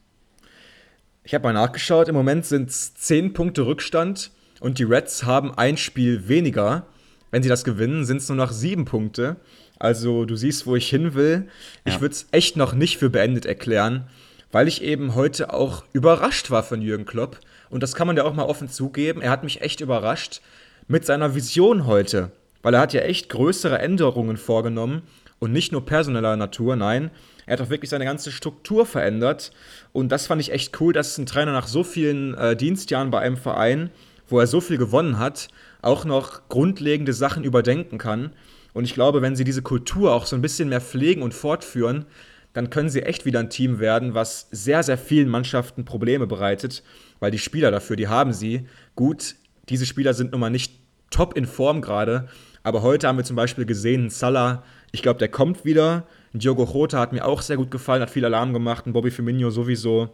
Ich habe mal nachgeschaut. Im Moment sind es 10 Punkte Rückstand und die Reds haben ein Spiel weniger. Wenn sie das gewinnen, sind es nur noch sieben Punkte. Also du siehst, wo ich hin will. Ja. Ich würde es echt noch nicht für beendet erklären, weil ich eben heute auch überrascht war von Jürgen Klopp. Und das kann man ja auch mal offen zugeben. Er hat mich echt überrascht mit seiner Vision heute, weil er hat ja echt größere Änderungen vorgenommen und nicht nur personeller Natur, nein, er hat auch wirklich seine ganze Struktur verändert und das fand ich echt cool, dass ein Trainer nach so vielen äh, Dienstjahren bei einem Verein, wo er so viel gewonnen hat, auch noch grundlegende Sachen überdenken kann. Und ich glaube, wenn sie diese Kultur auch so ein bisschen mehr pflegen und fortführen, dann können sie echt wieder ein Team werden, was sehr, sehr vielen Mannschaften Probleme bereitet, weil die Spieler dafür, die haben sie. Gut, diese Spieler sind nun mal nicht top in Form gerade. Aber heute haben wir zum Beispiel gesehen, Salah, ich glaube, der kommt wieder. Diogo Jota hat mir auch sehr gut gefallen, hat viel Alarm gemacht. Und Bobby Firmino sowieso.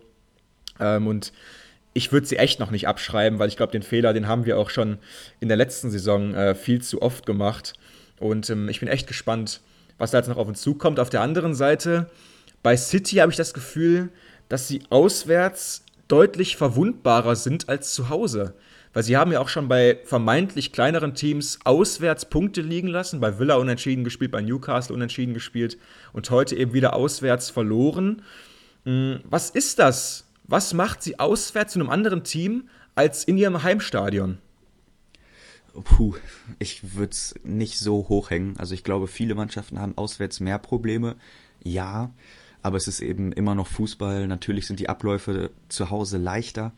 Ähm, und ich würde sie echt noch nicht abschreiben, weil ich glaube, den Fehler, den haben wir auch schon in der letzten Saison äh, viel zu oft gemacht. Und ähm, ich bin echt gespannt, was da jetzt noch auf uns zukommt. Auf der anderen Seite, bei City habe ich das Gefühl, dass sie auswärts deutlich verwundbarer sind als zu Hause. Weil sie haben ja auch schon bei vermeintlich kleineren Teams auswärts Punkte liegen lassen, bei Villa unentschieden gespielt, bei Newcastle unentschieden gespielt und heute eben wieder auswärts verloren. Hm, was ist das? Was macht sie auswärts zu einem anderen Team als in ihrem Heimstadion? Puh, ich würde es nicht so hochhängen. Also ich glaube, viele Mannschaften haben auswärts mehr Probleme. Ja, aber es ist eben immer noch Fußball. Natürlich sind die Abläufe zu Hause leichter.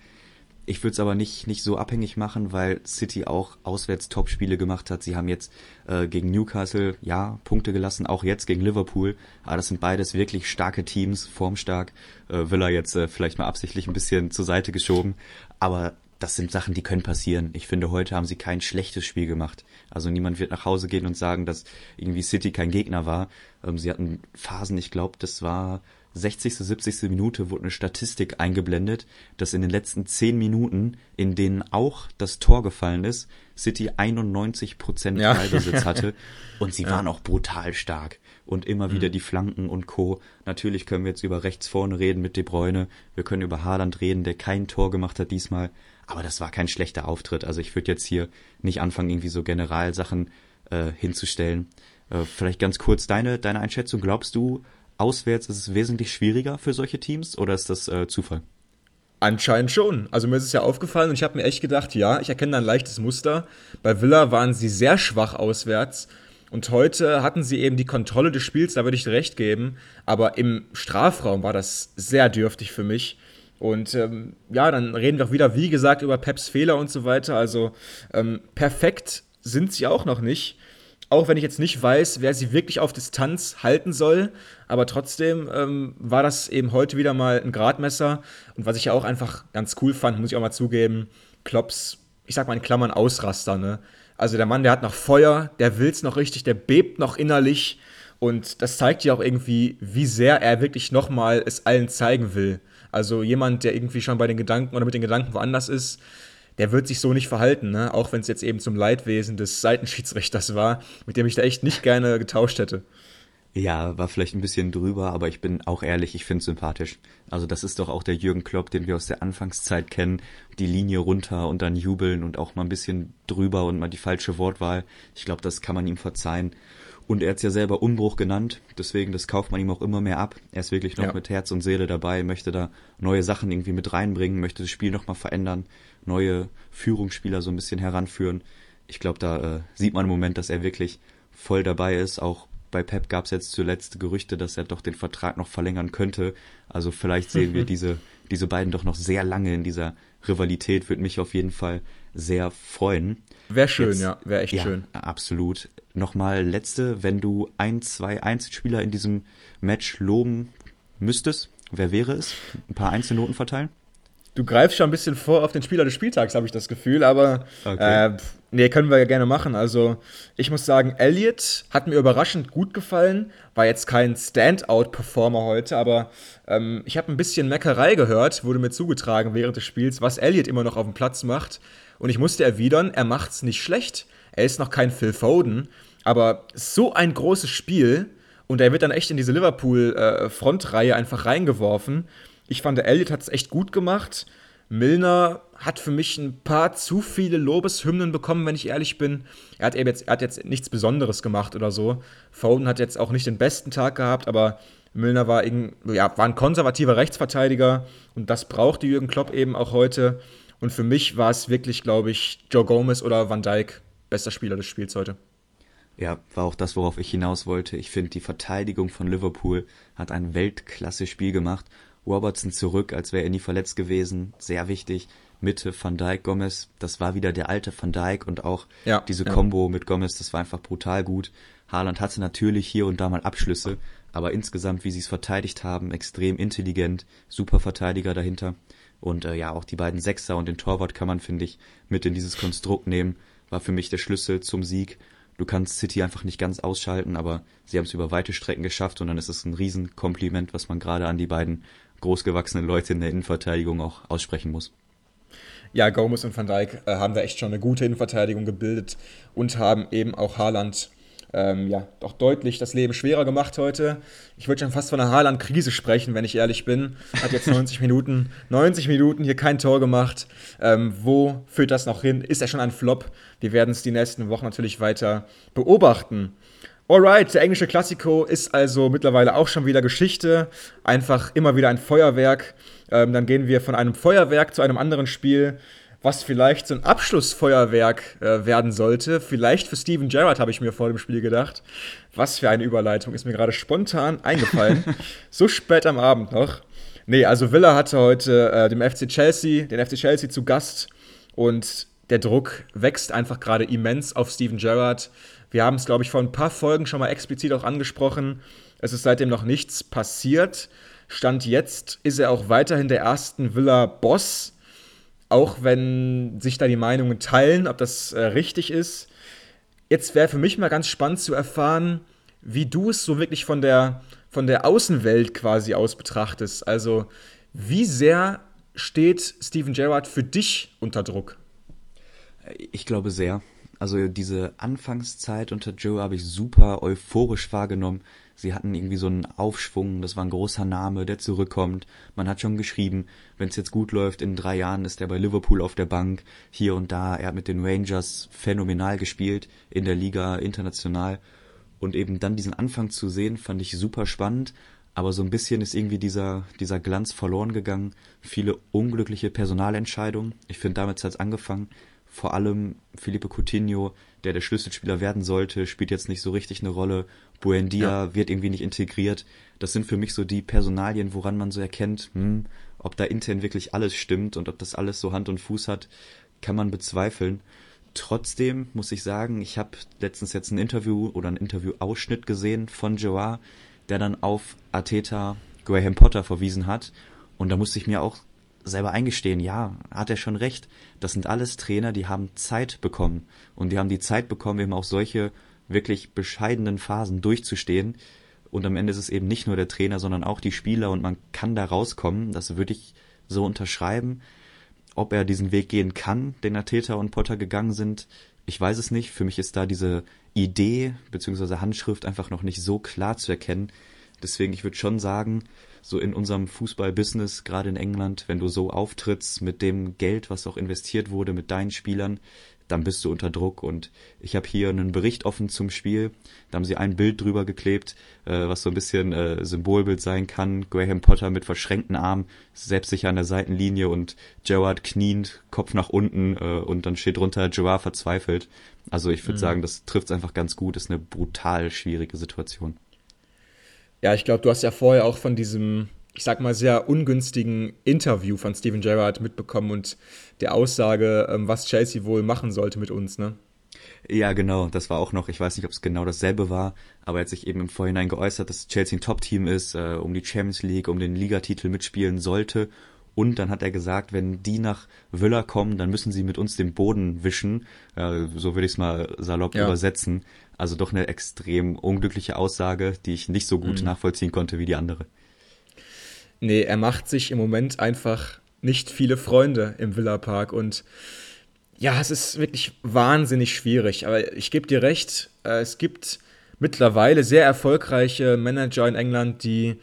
Ich würde es aber nicht, nicht so abhängig machen, weil City auch auswärts Top-Spiele gemacht hat. Sie haben jetzt äh, gegen Newcastle, ja, Punkte gelassen, auch jetzt gegen Liverpool. Aber das sind beides wirklich starke Teams, formstark. Äh, Villa jetzt äh, vielleicht mal absichtlich ein bisschen zur Seite geschoben. Aber das sind Sachen, die können passieren. Ich finde, heute haben sie kein schlechtes Spiel gemacht. Also niemand wird nach Hause gehen und sagen, dass irgendwie City kein Gegner war. Ähm, sie hatten Phasen, ich glaube, das war 60., 70. Minute wurde eine Statistik eingeblendet, dass in den letzten 10 Minuten, in denen auch das Tor gefallen ist, City 91 Prozent ja. Ballbesitz *laughs* hatte und sie ja. waren auch brutal stark und immer mhm. wieder die Flanken und Co. Natürlich können wir jetzt über rechts vorne reden mit De Bruyne, wir können über Haaland reden, der kein Tor gemacht hat diesmal, aber das war kein schlechter Auftritt. Also ich würde jetzt hier nicht anfangen, irgendwie so Generalsachen äh, hinzustellen. Äh, vielleicht ganz kurz deine, deine Einschätzung. Glaubst du, auswärts ist es wesentlich schwieriger für solche Teams oder ist das äh, Zufall? Anscheinend schon. Also mir ist es ja aufgefallen und ich habe mir echt gedacht, ja, ich erkenne da ein leichtes Muster. Bei Villa waren sie sehr schwach auswärts und heute hatten sie eben die Kontrolle des Spiels, da würde ich recht geben. Aber im Strafraum war das sehr dürftig für mich. Und ähm, ja, dann reden wir auch wieder, wie gesagt, über Peps Fehler und so weiter. Also ähm, perfekt sind sie auch noch nicht auch wenn ich jetzt nicht weiß, wer sie wirklich auf Distanz halten soll, aber trotzdem ähm, war das eben heute wieder mal ein Gradmesser. Und was ich ja auch einfach ganz cool fand, muss ich auch mal zugeben, Klops, ich sag mal in Klammern Ausraster, ne? Also der Mann, der hat noch Feuer, der will's noch richtig, der bebt noch innerlich Und das zeigt ja auch irgendwie, wie sehr er wirklich nochmal es allen zeigen will. Also jemand, der irgendwie schon bei den Gedanken oder mit den Gedanken woanders ist, der wird sich so nicht verhalten, ne? auch wenn es jetzt eben zum Leidwesen des Seitenschiedsrichters war, mit dem ich da echt nicht gerne getauscht hätte. Ja, war vielleicht ein bisschen drüber, aber ich bin auch ehrlich, ich finde sympathisch. Also das ist doch auch der Jürgen Klopp, den wir aus der Anfangszeit kennen. Die Linie runter und dann jubeln und auch mal ein bisschen drüber und mal die falsche Wortwahl. Ich glaube, das kann man ihm verzeihen. Und er hat es ja selber Umbruch genannt, deswegen das kauft man ihm auch immer mehr ab. Er ist wirklich noch ja. mit Herz und Seele dabei, möchte da neue Sachen irgendwie mit reinbringen, möchte das Spiel nochmal verändern, neue Führungsspieler so ein bisschen heranführen. Ich glaube, da äh, sieht man im Moment, dass er wirklich voll dabei ist, auch bei Pep gab es jetzt zuletzt Gerüchte, dass er doch den Vertrag noch verlängern könnte. Also vielleicht sehen wir diese, diese beiden doch noch sehr lange in dieser Rivalität. Würde mich auf jeden Fall sehr freuen. Wäre schön, jetzt, ja. Wäre echt ja, schön. Absolut. Nochmal letzte, wenn du ein, zwei Einzelspieler in diesem Match loben müsstest, wer wäre es? Ein paar Einzelnoten verteilen? Du greifst schon ein bisschen vor auf den Spieler des Spieltags, habe ich das Gefühl, aber okay. äh, nee, können wir ja gerne machen. Also, ich muss sagen, Elliot hat mir überraschend gut gefallen. War jetzt kein Standout-Performer heute, aber ähm, ich habe ein bisschen Meckerei gehört, wurde mir zugetragen während des Spiels, was Elliot immer noch auf dem Platz macht. Und ich musste erwidern, er macht's nicht schlecht. Er ist noch kein Phil Foden, aber so ein großes Spiel und er wird dann echt in diese Liverpool-Frontreihe äh, einfach reingeworfen. Ich fand, der Elliott hat es echt gut gemacht. Milner hat für mich ein paar zu viele Lobeshymnen bekommen, wenn ich ehrlich bin. Er hat, eben jetzt, er hat jetzt nichts Besonderes gemacht oder so. Foden hat jetzt auch nicht den besten Tag gehabt, aber Milner war, ja, war ein konservativer Rechtsverteidiger und das brauchte Jürgen Klopp eben auch heute. Und für mich war es wirklich, glaube ich, Joe Gomez oder Van Dijk bester Spieler des Spiels heute. Ja, war auch das, worauf ich hinaus wollte. Ich finde, die Verteidigung von Liverpool hat ein Weltklasse-Spiel gemacht Robertson zurück, als wäre er nie verletzt gewesen. Sehr wichtig. Mitte Van Dijk, Gomez. Das war wieder der alte Van Dijk und auch ja, diese ja. Combo mit Gomez, das war einfach brutal gut. Haaland hatte natürlich hier und da mal Abschlüsse, aber insgesamt, wie sie es verteidigt haben, extrem intelligent, super Verteidiger dahinter. Und äh, ja, auch die beiden Sechser und den Torwart kann man, finde ich, mit in dieses Konstrukt nehmen. War für mich der Schlüssel zum Sieg. Du kannst City einfach nicht ganz ausschalten, aber sie haben es über weite Strecken geschafft und dann ist es ein Riesenkompliment, was man gerade an die beiden großgewachsene Leute in der Innenverteidigung auch aussprechen muss. Ja, Gomez und Van Dijk äh, haben da echt schon eine gute Innenverteidigung gebildet und haben eben auch Haaland ähm, ja, doch deutlich das Leben schwerer gemacht heute. Ich würde schon fast von einer Haaland-Krise sprechen, wenn ich ehrlich bin. Hat jetzt *laughs* 90 Minuten, 90 Minuten hier kein Tor gemacht. Ähm, wo führt das noch hin? Ist er schon ein Flop? Wir werden es die nächsten Wochen natürlich weiter beobachten. Alright, der englische Klassiko ist also mittlerweile auch schon wieder Geschichte. Einfach immer wieder ein Feuerwerk. Ähm, dann gehen wir von einem Feuerwerk zu einem anderen Spiel, was vielleicht so ein Abschlussfeuerwerk äh, werden sollte. Vielleicht für Steven Gerrard, habe ich mir vor dem Spiel gedacht. Was für eine Überleitung, ist mir gerade spontan eingefallen. *laughs* so spät am Abend noch. Nee, also Villa hatte heute äh, dem FC Chelsea, den FC Chelsea zu Gast und der Druck wächst einfach gerade immens auf Steven Gerrard. Wir haben es, glaube ich, vor ein paar Folgen schon mal explizit auch angesprochen. Es ist seitdem noch nichts passiert. Stand jetzt ist er auch weiterhin der ersten Villa-Boss, auch wenn sich da die Meinungen teilen, ob das äh, richtig ist. Jetzt wäre für mich mal ganz spannend zu erfahren, wie du es so wirklich von der, von der Außenwelt quasi aus betrachtest. Also, wie sehr steht Steven Gerrard für dich unter Druck? Ich glaube sehr. Also diese Anfangszeit unter Joe habe ich super euphorisch wahrgenommen. Sie hatten irgendwie so einen Aufschwung, das war ein großer Name, der zurückkommt. Man hat schon geschrieben, wenn es jetzt gut läuft, in drei Jahren ist er bei Liverpool auf der Bank, hier und da. Er hat mit den Rangers phänomenal gespielt, in der Liga, international. Und eben dann diesen Anfang zu sehen, fand ich super spannend. Aber so ein bisschen ist irgendwie dieser, dieser Glanz verloren gegangen. Viele unglückliche Personalentscheidungen. Ich finde, damit hat es angefangen vor allem Felipe Coutinho, der der Schlüsselspieler werden sollte, spielt jetzt nicht so richtig eine Rolle. Buendia ja. wird irgendwie nicht integriert. Das sind für mich so die Personalien, woran man so erkennt, hm, ob da intern wirklich alles stimmt und ob das alles so Hand und Fuß hat, kann man bezweifeln. Trotzdem muss ich sagen, ich habe letztens jetzt ein Interview oder ein Interviewausschnitt gesehen von Joa, der dann auf Ateta Graham Potter verwiesen hat. Und da musste ich mir auch selber eingestehen, ja, hat er schon recht. Das sind alles Trainer, die haben Zeit bekommen. Und die haben die Zeit bekommen, eben auch solche wirklich bescheidenen Phasen durchzustehen. Und am Ende ist es eben nicht nur der Trainer, sondern auch die Spieler und man kann da rauskommen. Das würde ich so unterschreiben. Ob er diesen Weg gehen kann, den Ateta und Potter gegangen sind, ich weiß es nicht. Für mich ist da diese Idee bzw. Handschrift einfach noch nicht so klar zu erkennen. Deswegen, ich würde schon sagen, so in unserem Fußball-Business, gerade in England, wenn du so auftrittst mit dem Geld, was auch investiert wurde, mit deinen Spielern, dann bist du unter Druck. Und ich habe hier einen Bericht offen zum Spiel. Da haben sie ein Bild drüber geklebt, äh, was so ein bisschen äh, Symbolbild sein kann. Graham Potter mit verschränkten Armen, selbstsicher an der Seitenlinie und Gerard kniend, Kopf nach unten äh, und dann steht drunter Gerard verzweifelt. Also ich würde mhm. sagen, das trifft es einfach ganz gut. Das ist eine brutal schwierige Situation. Ja, ich glaube, du hast ja vorher auch von diesem ich sag mal, sehr ungünstigen Interview von Steven Gerrard mitbekommen und der Aussage, ähm, was Chelsea wohl machen sollte mit uns, ne? Ja, genau, das war auch noch, ich weiß nicht, ob es genau dasselbe war, aber er hat sich eben im Vorhinein geäußert, dass Chelsea ein Top-Team ist, äh, um die Champions League, um den Ligatitel mitspielen sollte. Und dann hat er gesagt, wenn die nach Villa kommen, dann müssen sie mit uns den Boden wischen. Äh, so würde ich es mal salopp ja. übersetzen. Also doch eine extrem unglückliche Aussage, die ich nicht so gut mhm. nachvollziehen konnte wie die andere. Nee, er macht sich im Moment einfach nicht viele Freunde im Villa Park und ja, es ist wirklich wahnsinnig schwierig. Aber ich gebe dir recht, äh, es gibt mittlerweile sehr erfolgreiche Manager in England, die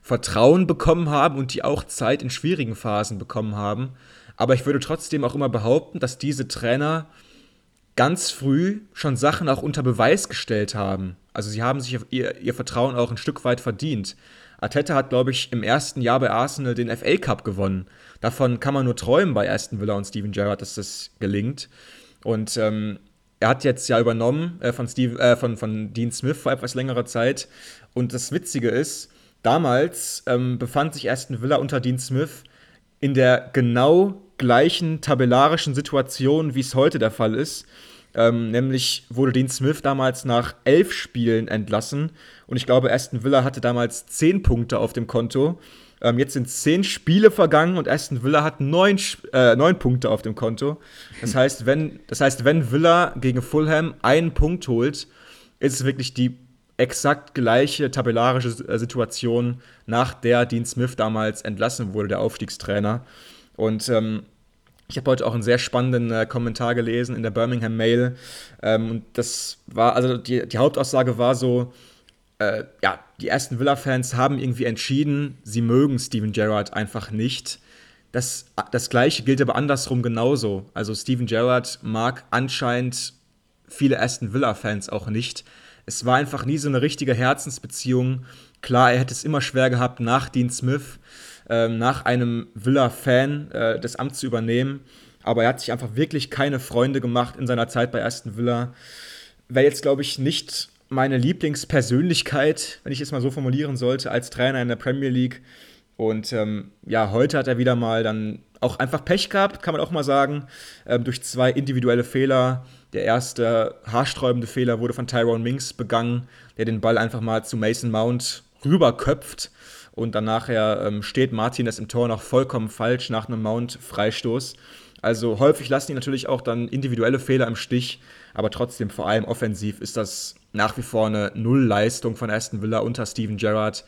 Vertrauen bekommen haben und die auch Zeit in schwierigen Phasen bekommen haben. Aber ich würde trotzdem auch immer behaupten, dass diese Trainer ganz früh schon Sachen auch unter Beweis gestellt haben. Also sie haben sich ihr, ihr Vertrauen auch ein Stück weit verdient. Arteta hat, glaube ich, im ersten Jahr bei Arsenal den FA Cup gewonnen. Davon kann man nur träumen bei Aston Villa und Steven Gerrard, dass das gelingt. Und ähm, er hat jetzt ja übernommen äh, von, Steve, äh, von, von Dean Smith vor etwas längerer Zeit. Und das Witzige ist, damals ähm, befand sich Aston Villa unter Dean Smith in der genau gleichen tabellarischen Situation, wie es heute der Fall ist. Ähm, nämlich wurde Dean Smith damals nach elf Spielen entlassen und ich glaube, Aston Villa hatte damals zehn Punkte auf dem Konto. Ähm, jetzt sind zehn Spiele vergangen und Aston Villa hat neun, äh, neun Punkte auf dem Konto. Das heißt, wenn, das heißt, wenn Villa gegen Fulham einen Punkt holt, ist es wirklich die exakt gleiche tabellarische äh, Situation, nach der Dean Smith damals entlassen wurde, der Aufstiegstrainer. Und ähm, ich habe heute auch einen sehr spannenden äh, Kommentar gelesen in der Birmingham Mail. Ähm, und das war, also die, die Hauptaussage war so, äh, ja, die ersten Villa-Fans haben irgendwie entschieden, sie mögen Steven Gerrard einfach nicht. Das, das gleiche gilt aber andersrum genauso. Also Steven Gerrard mag anscheinend viele Aston Villa-Fans auch nicht. Es war einfach nie so eine richtige Herzensbeziehung. Klar, er hätte es immer schwer gehabt, nach Dean Smith ähm, nach einem Villa-Fan äh, das Amt zu übernehmen. Aber er hat sich einfach wirklich keine Freunde gemacht in seiner Zeit bei Aston Villa. Wäre jetzt, glaube ich, nicht meine Lieblingspersönlichkeit, wenn ich es mal so formulieren sollte, als Trainer in der Premier League. Und ähm, ja, heute hat er wieder mal dann auch einfach Pech gehabt, kann man auch mal sagen, ähm, durch zwei individuelle Fehler. Der erste haarsträubende Fehler wurde von Tyrone Minks begangen, der den Ball einfach mal zu Mason Mount rüberköpft. Und dann nachher ähm, steht Martinez im Tor noch vollkommen falsch nach einem Mount-Freistoß. Also häufig lassen die natürlich auch dann individuelle Fehler im Stich, aber trotzdem vor allem offensiv ist das nach wie vor eine Nullleistung von Aston Villa unter Steven Gerrard.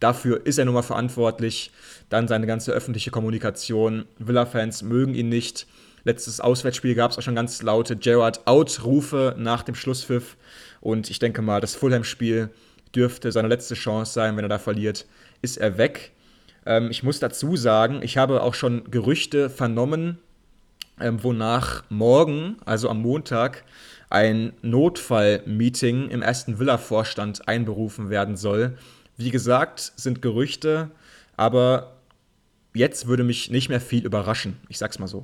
Dafür ist er nun mal verantwortlich. Dann seine ganze öffentliche Kommunikation. Villa-Fans mögen ihn nicht. Letztes Auswärtsspiel gab es auch schon ganz laute Gerrard-Out-Rufe nach dem Schlusspfiff. Und ich denke mal, das Fulham-Spiel dürfte seine letzte Chance sein, wenn er da verliert ist er weg. Ähm, ich muss dazu sagen, ich habe auch schon Gerüchte vernommen, ähm, wonach morgen, also am Montag, ein Notfallmeeting im Aston Villa-Vorstand einberufen werden soll. Wie gesagt, sind Gerüchte, aber jetzt würde mich nicht mehr viel überraschen. Ich sag's mal so.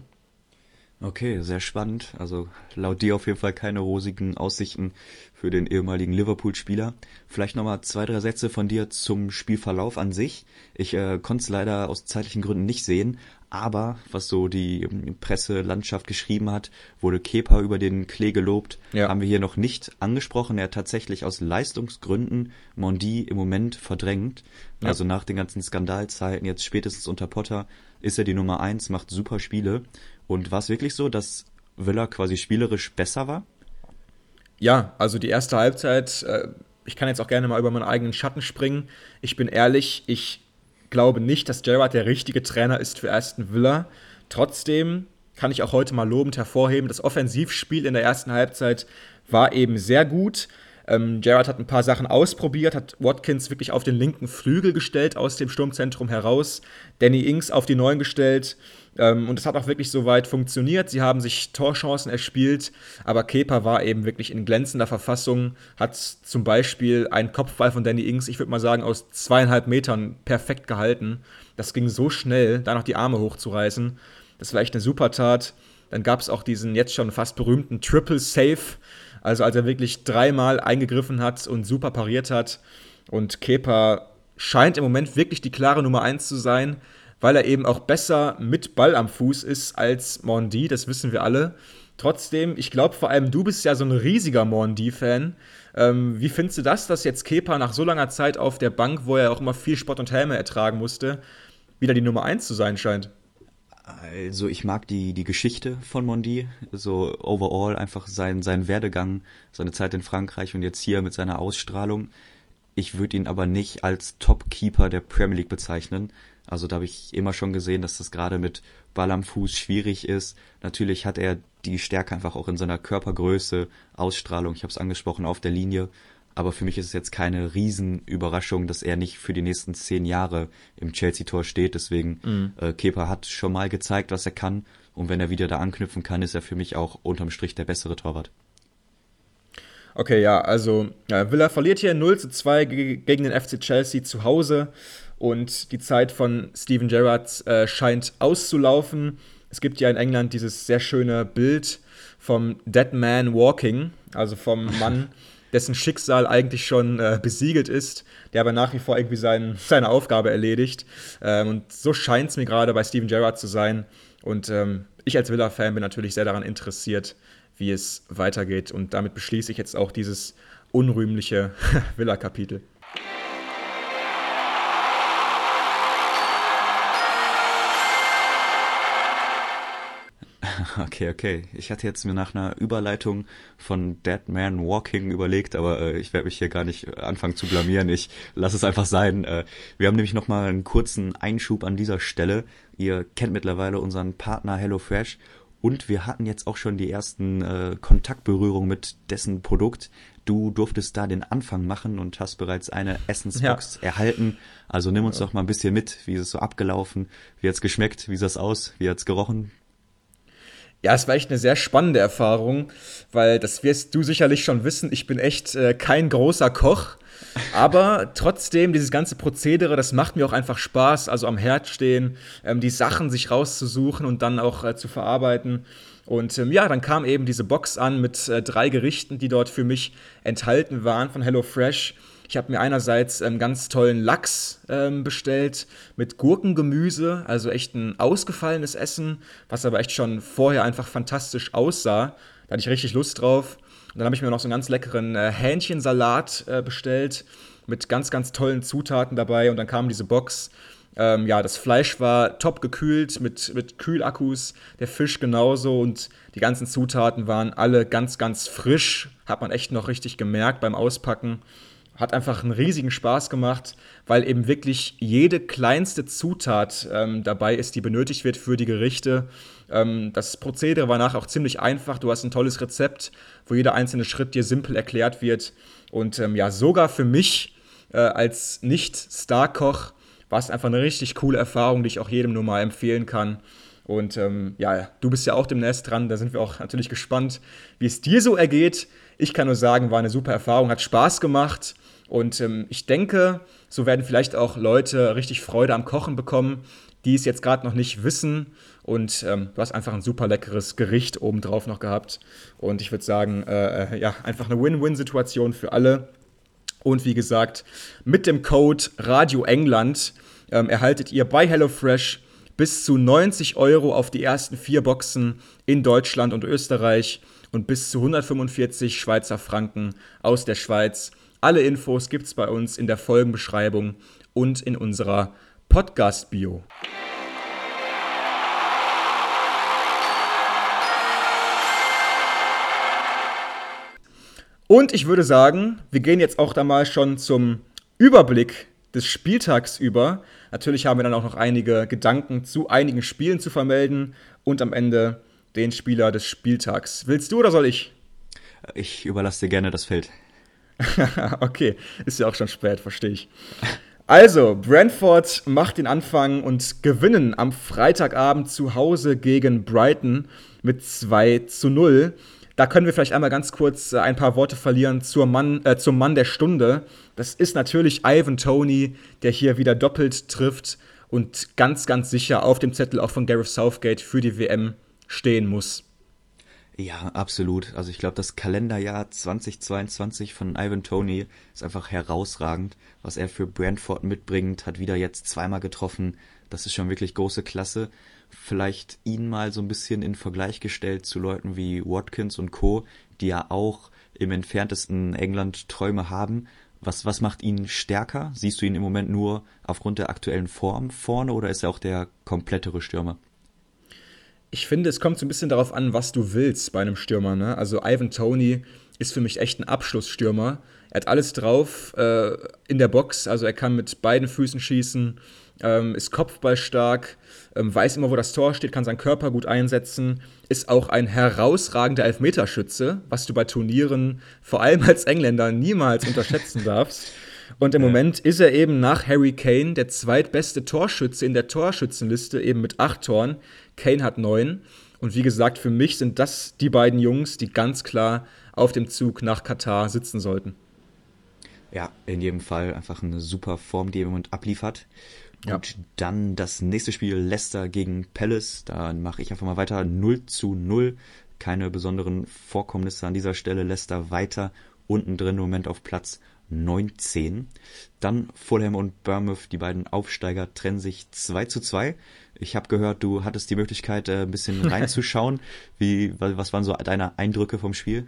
Okay, sehr spannend. Also laut dir auf jeden Fall keine rosigen Aussichten für den ehemaligen Liverpool-Spieler. Vielleicht nochmal zwei, drei Sätze von dir zum Spielverlauf an sich. Ich äh, konnte es leider aus zeitlichen Gründen nicht sehen, aber was so die ähm, Presselandschaft geschrieben hat, wurde Kepa über den Klee gelobt, ja. haben wir hier noch nicht angesprochen. Er hat tatsächlich aus Leistungsgründen Mondi im Moment verdrängt. Ja. Also nach den ganzen Skandalzeiten, jetzt spätestens unter Potter, ist er die Nummer eins, macht super Spiele. Und war es wirklich so, dass Villa quasi spielerisch besser war? Ja, also die erste Halbzeit, äh, ich kann jetzt auch gerne mal über meinen eigenen Schatten springen. Ich bin ehrlich, ich glaube nicht, dass Gerrard der richtige Trainer ist für Aston Villa. Trotzdem kann ich auch heute mal lobend hervorheben, das Offensivspiel in der ersten Halbzeit war eben sehr gut. Ähm, Gerrard hat ein paar Sachen ausprobiert, hat Watkins wirklich auf den linken Flügel gestellt aus dem Sturmzentrum heraus, Danny Ings auf die Neuen gestellt. Ähm, und es hat auch wirklich soweit funktioniert. Sie haben sich Torchancen erspielt, aber Kepa war eben wirklich in glänzender Verfassung, hat zum Beispiel einen Kopfball von Danny Ings, ich würde mal sagen, aus zweieinhalb Metern perfekt gehalten. Das ging so schnell, da noch die Arme hochzureißen. Das war echt eine super Tat. Dann gab es auch diesen jetzt schon fast berühmten Triple Save also als er wirklich dreimal eingegriffen hat und super pariert hat. Und Kepa scheint im Moment wirklich die klare Nummer 1 zu sein, weil er eben auch besser mit Ball am Fuß ist als Mondi, das wissen wir alle. Trotzdem, ich glaube vor allem, du bist ja so ein riesiger Mondi-Fan. Ähm, wie findest du das, dass jetzt Kepa nach so langer Zeit auf der Bank, wo er auch immer viel Spott und Helme ertragen musste, wieder die Nummer 1 zu sein scheint? Also ich mag die, die Geschichte von Mondi, so overall einfach sein, sein Werdegang, seine Zeit in Frankreich und jetzt hier mit seiner Ausstrahlung. Ich würde ihn aber nicht als Top-Keeper der Premier League bezeichnen. Also da habe ich immer schon gesehen, dass das gerade mit Ball am Fuß schwierig ist. Natürlich hat er die Stärke einfach auch in seiner Körpergröße, Ausstrahlung, ich habe es angesprochen, auf der Linie. Aber für mich ist es jetzt keine Riesenüberraschung, dass er nicht für die nächsten zehn Jahre im Chelsea-Tor steht. Deswegen, mhm. äh, Kepa hat schon mal gezeigt, was er kann. Und wenn er wieder da anknüpfen kann, ist er für mich auch unterm Strich der bessere Torwart. Okay, ja, also ja, Villa verliert hier 0 zu 2 gegen den FC Chelsea zu Hause und die Zeit von Steven Gerrard äh, scheint auszulaufen. Es gibt ja in England dieses sehr schöne Bild vom Dead Man Walking, also vom *laughs* Mann, dessen Schicksal eigentlich schon äh, besiegelt ist, der aber nach wie vor irgendwie sein, *laughs* seine Aufgabe erledigt. Ähm, und so scheint es mir gerade bei Steven Gerrard zu sein. Und ähm, ich als Villa-Fan bin natürlich sehr daran interessiert, wie es weitergeht. Und damit beschließe ich jetzt auch dieses unrühmliche *laughs* Villa-Kapitel. *laughs* Okay, okay. Ich hatte jetzt mir nach einer Überleitung von Dead Man Walking überlegt, aber äh, ich werde mich hier gar nicht äh, anfangen zu blamieren. Ich lasse es einfach sein. Äh, wir haben nämlich nochmal einen kurzen Einschub an dieser Stelle. Ihr kennt mittlerweile unseren Partner HelloFresh und wir hatten jetzt auch schon die ersten äh, Kontaktberührungen mit dessen Produkt. Du durftest da den Anfang machen und hast bereits eine Essensbox ja. erhalten. Also nimm uns ja. doch mal ein bisschen mit. Wie ist es so abgelaufen? Wie hat's geschmeckt? Wie sah es aus? Wie hat's gerochen? Ja, es war echt eine sehr spannende Erfahrung, weil das wirst du sicherlich schon wissen. Ich bin echt äh, kein großer Koch. Aber trotzdem, dieses ganze Prozedere, das macht mir auch einfach Spaß. Also am Herd stehen, ähm, die Sachen sich rauszusuchen und dann auch äh, zu verarbeiten. Und ähm, ja, dann kam eben diese Box an mit äh, drei Gerichten, die dort für mich enthalten waren von HelloFresh. Ich habe mir einerseits ähm, ganz tollen Lachs ähm, bestellt mit Gurkengemüse, also echt ein ausgefallenes Essen, was aber echt schon vorher einfach fantastisch aussah. Da hatte ich richtig Lust drauf. Und dann habe ich mir noch so einen ganz leckeren äh, Hähnchensalat äh, bestellt mit ganz, ganz tollen Zutaten dabei. Und dann kam diese Box. Ähm, ja, das Fleisch war top gekühlt mit, mit Kühlakkus, der Fisch genauso und die ganzen Zutaten waren alle ganz, ganz frisch. Hat man echt noch richtig gemerkt beim Auspacken hat einfach einen riesigen Spaß gemacht, weil eben wirklich jede kleinste Zutat ähm, dabei ist, die benötigt wird für die Gerichte. Ähm, das Prozedere war nachher auch ziemlich einfach. Du hast ein tolles Rezept, wo jeder einzelne Schritt dir simpel erklärt wird. Und ähm, ja, sogar für mich äh, als Nicht-Star-Koch war es einfach eine richtig coole Erfahrung, die ich auch jedem nur mal empfehlen kann. Und ähm, ja, du bist ja auch demnächst dran. Da sind wir auch natürlich gespannt, wie es dir so ergeht. Ich kann nur sagen, war eine super Erfahrung, hat Spaß gemacht. Und ähm, ich denke, so werden vielleicht auch Leute richtig Freude am Kochen bekommen, die es jetzt gerade noch nicht wissen. Und ähm, du hast einfach ein super leckeres Gericht obendrauf noch gehabt. Und ich würde sagen, äh, äh, ja, einfach eine Win-Win-Situation für alle. Und wie gesagt, mit dem Code Radio England ähm, erhaltet ihr bei HelloFresh bis zu 90 Euro auf die ersten vier Boxen in Deutschland und Österreich und bis zu 145 Schweizer Franken aus der Schweiz alle Infos gibt es bei uns in der Folgenbeschreibung und in unserer Podcast-Bio. Und ich würde sagen, wir gehen jetzt auch da mal schon zum Überblick des Spieltags über. Natürlich haben wir dann auch noch einige Gedanken zu einigen Spielen zu vermelden und am Ende den Spieler des Spieltags. Willst du oder soll ich? Ich überlasse dir gerne das Feld. *laughs* okay, ist ja auch schon spät, verstehe ich. Also, Brentford macht den Anfang und gewinnen am Freitagabend zu Hause gegen Brighton mit 2 zu 0. Da können wir vielleicht einmal ganz kurz äh, ein paar Worte verlieren Mann, äh, zum Mann der Stunde. Das ist natürlich Ivan Tony, der hier wieder doppelt trifft und ganz, ganz sicher auf dem Zettel auch von Gareth Southgate für die WM stehen muss. Ja, absolut. Also ich glaube, das Kalenderjahr 2022 von Ivan Tony ist einfach herausragend. Was er für Brentford mitbringt, hat wieder jetzt zweimal getroffen. Das ist schon wirklich große Klasse. Vielleicht ihn mal so ein bisschen in Vergleich gestellt zu Leuten wie Watkins und Co., die ja auch im entferntesten England Träume haben. Was, was macht ihn stärker? Siehst du ihn im Moment nur aufgrund der aktuellen Form vorne oder ist er auch der komplettere Stürmer? Ich finde, es kommt so ein bisschen darauf an, was du willst bei einem Stürmer. Ne? Also Ivan Tony ist für mich echt ein Abschlussstürmer. Er hat alles drauf äh, in der Box. Also er kann mit beiden Füßen schießen, ähm, ist kopfballstark, ähm, weiß immer, wo das Tor steht, kann seinen Körper gut einsetzen, ist auch ein herausragender Elfmeterschütze, was du bei Turnieren vor allem als Engländer niemals unterschätzen darfst. Und im ja. Moment ist er eben nach Harry Kane der zweitbeste Torschütze in der Torschützenliste, eben mit acht Toren. Kane hat neun. Und wie gesagt, für mich sind das die beiden Jungs, die ganz klar auf dem Zug nach Katar sitzen sollten. Ja, in jedem Fall einfach eine super Form, die er im Moment abliefert. Ja. Und dann das nächste Spiel Leicester gegen Palace. Da mache ich einfach mal weiter. 0 zu 0. Keine besonderen Vorkommnisse an dieser Stelle. Leicester weiter unten drin im Moment auf Platz 19. Dann Fulham und Bournemouth, die beiden Aufsteiger, trennen sich 2 zu 2. Ich habe gehört, du hattest die Möglichkeit, äh, ein bisschen *laughs* reinzuschauen. Wie, was waren so deine Eindrücke vom Spiel?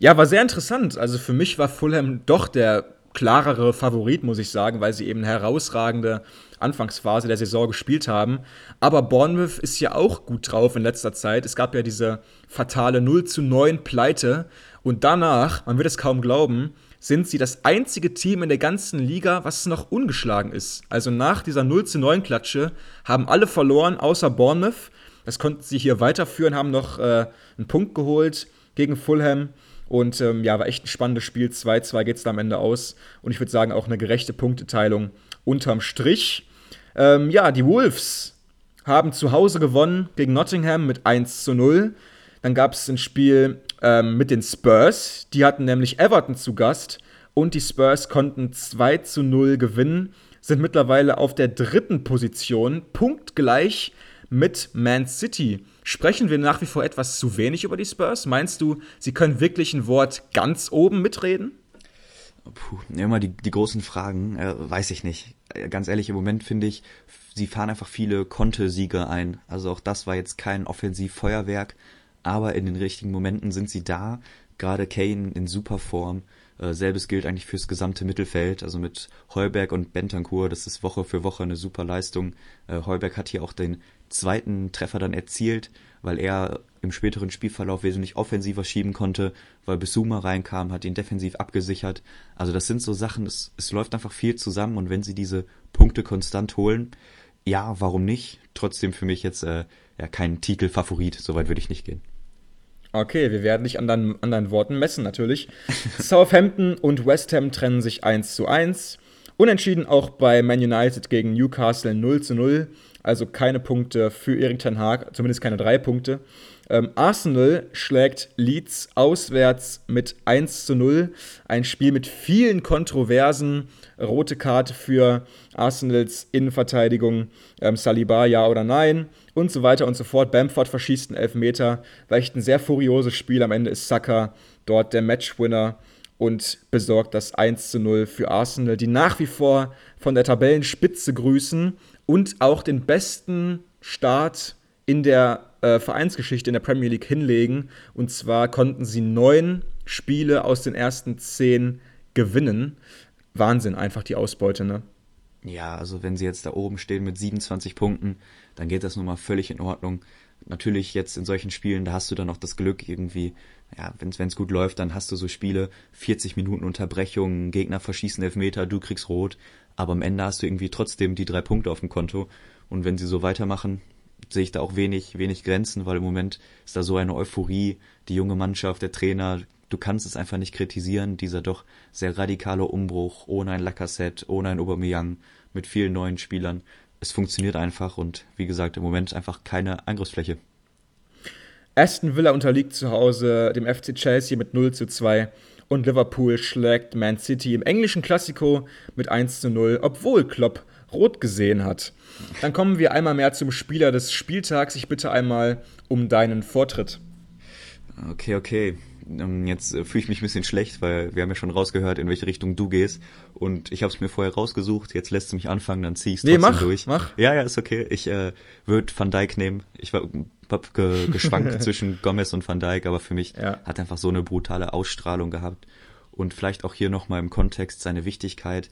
Ja, war sehr interessant. Also für mich war Fulham doch der klarere Favorit, muss ich sagen, weil sie eben eine herausragende Anfangsphase der Saison gespielt haben. Aber Bournemouth ist ja auch gut drauf in letzter Zeit. Es gab ja diese fatale 0 zu 9 Pleite. Und danach, man wird es kaum glauben, sind sie das einzige Team in der ganzen Liga, was noch ungeschlagen ist. Also nach dieser 0 zu 9 Klatsche haben alle verloren, außer Bournemouth. Das konnten sie hier weiterführen, haben noch äh, einen Punkt geholt gegen Fulham. Und ähm, ja, war echt ein spannendes Spiel. 2-2 geht es da am Ende aus. Und ich würde sagen, auch eine gerechte Punkteteilung unterm Strich. Ähm, ja, die Wolves haben zu Hause gewonnen gegen Nottingham mit 1 zu 0. Dann gab es ein Spiel ähm, mit den Spurs. Die hatten nämlich Everton zu Gast und die Spurs konnten 2 zu 0 gewinnen, sind mittlerweile auf der dritten Position, punktgleich mit Man City. Sprechen wir nach wie vor etwas zu wenig über die Spurs? Meinst du, sie können wirklich ein Wort ganz oben mitreden? Puh, immer die, die großen Fragen, äh, weiß ich nicht. Äh, ganz ehrlich, im Moment finde ich, sie fahren einfach viele Konter-Siege ein. Also auch das war jetzt kein Offensivfeuerwerk, aber in den richtigen Momenten sind sie da. Gerade Kane in super Form. Äh, selbes gilt eigentlich fürs gesamte Mittelfeld, also mit Heuberg und Bentancur, das ist Woche für Woche eine super Leistung. Äh, Heuberg hat hier auch den zweiten Treffer dann erzielt, weil er im späteren Spielverlauf wesentlich offensiver schieben konnte, weil Besuma reinkam, hat ihn defensiv abgesichert. Also das sind so Sachen, es, es läuft einfach viel zusammen und wenn sie diese Punkte konstant holen, ja, warum nicht? Trotzdem für mich jetzt äh, ja kein Titelfavorit, soweit würde ich nicht gehen. Okay, wir werden dich an deinen, an deinen Worten messen, natürlich. *laughs* Southampton und West Ham trennen sich 1 zu 1. Unentschieden auch bei Man United gegen Newcastle 0 zu 0. Also keine Punkte für Erik Ten Haag, zumindest keine drei Punkte. Ähm, Arsenal schlägt Leeds auswärts mit 1 zu 0. Ein Spiel mit vielen Kontroversen. Rote Karte für Arsenals Innenverteidigung. Ähm, Saliba ja oder nein. Und so weiter und so fort. Bamford verschießt einen Elfmeter. War echt ein sehr furioses Spiel. Am Ende ist Saka dort der Matchwinner und besorgt das 1 zu 0 für Arsenal, die nach wie vor von der Tabellenspitze grüßen und auch den besten Start in der äh, Vereinsgeschichte in der Premier League hinlegen. Und zwar konnten sie neun Spiele aus den ersten zehn gewinnen. Wahnsinn, einfach die Ausbeute, ne? Ja, also wenn sie jetzt da oben stehen mit 27 Punkten, dann geht das nun mal völlig in Ordnung. Natürlich jetzt in solchen Spielen, da hast du dann auch das Glück irgendwie, ja, wenn es gut läuft, dann hast du so Spiele, 40 Minuten Unterbrechung, Gegner verschießen Elfmeter, du kriegst rot, aber am Ende hast du irgendwie trotzdem die drei Punkte auf dem Konto und wenn sie so weitermachen, sehe ich da auch wenig, wenig Grenzen, weil im Moment ist da so eine Euphorie, die junge Mannschaft, der Trainer, du kannst es einfach nicht kritisieren, dieser doch sehr radikale Umbruch, ohne ein Lacazette, ohne ein Aubameyang, mit vielen neuen Spielern. Es funktioniert einfach und wie gesagt, im Moment einfach keine Angriffsfläche. Aston Villa unterliegt zu Hause dem FC Chelsea mit 0 zu 2 und Liverpool schlägt Man City im englischen Klassiko mit 1 zu 0, obwohl Klopp rot gesehen hat. Dann kommen wir einmal mehr zum Spieler des Spieltags. Ich bitte einmal um deinen Vortritt. Okay, okay. Ähm, jetzt äh, fühle ich mich ein bisschen schlecht, weil wir haben ja schon rausgehört, in welche Richtung du gehst. Und ich habe es mir vorher rausgesucht. Jetzt lässt du mich anfangen, dann ziehe ich es nee, trotzdem mach, durch. Mach. Ja, ja, ist okay. Ich äh, würde Van Dijk nehmen. Ich war hab ge *laughs* geschwankt zwischen Gomez und Van Dijk, aber für mich ja. hat einfach so eine brutale Ausstrahlung gehabt. Und vielleicht auch hier nochmal im Kontext seine Wichtigkeit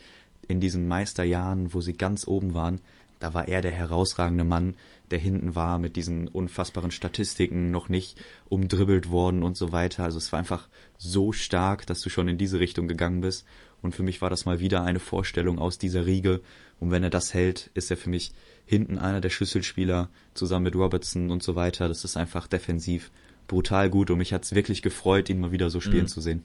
in diesen Meisterjahren, wo sie ganz oben waren. Da war er der herausragende Mann, der hinten war mit diesen unfassbaren Statistiken noch nicht umdribbelt worden und so weiter. Also es war einfach so stark, dass du schon in diese Richtung gegangen bist. Und für mich war das mal wieder eine Vorstellung aus dieser Riege. Und wenn er das hält, ist er für mich hinten einer der Schlüsselspieler zusammen mit Robertson und so weiter. Das ist einfach defensiv brutal gut und mich hat es wirklich gefreut, ihn mal wieder so spielen mhm. zu sehen.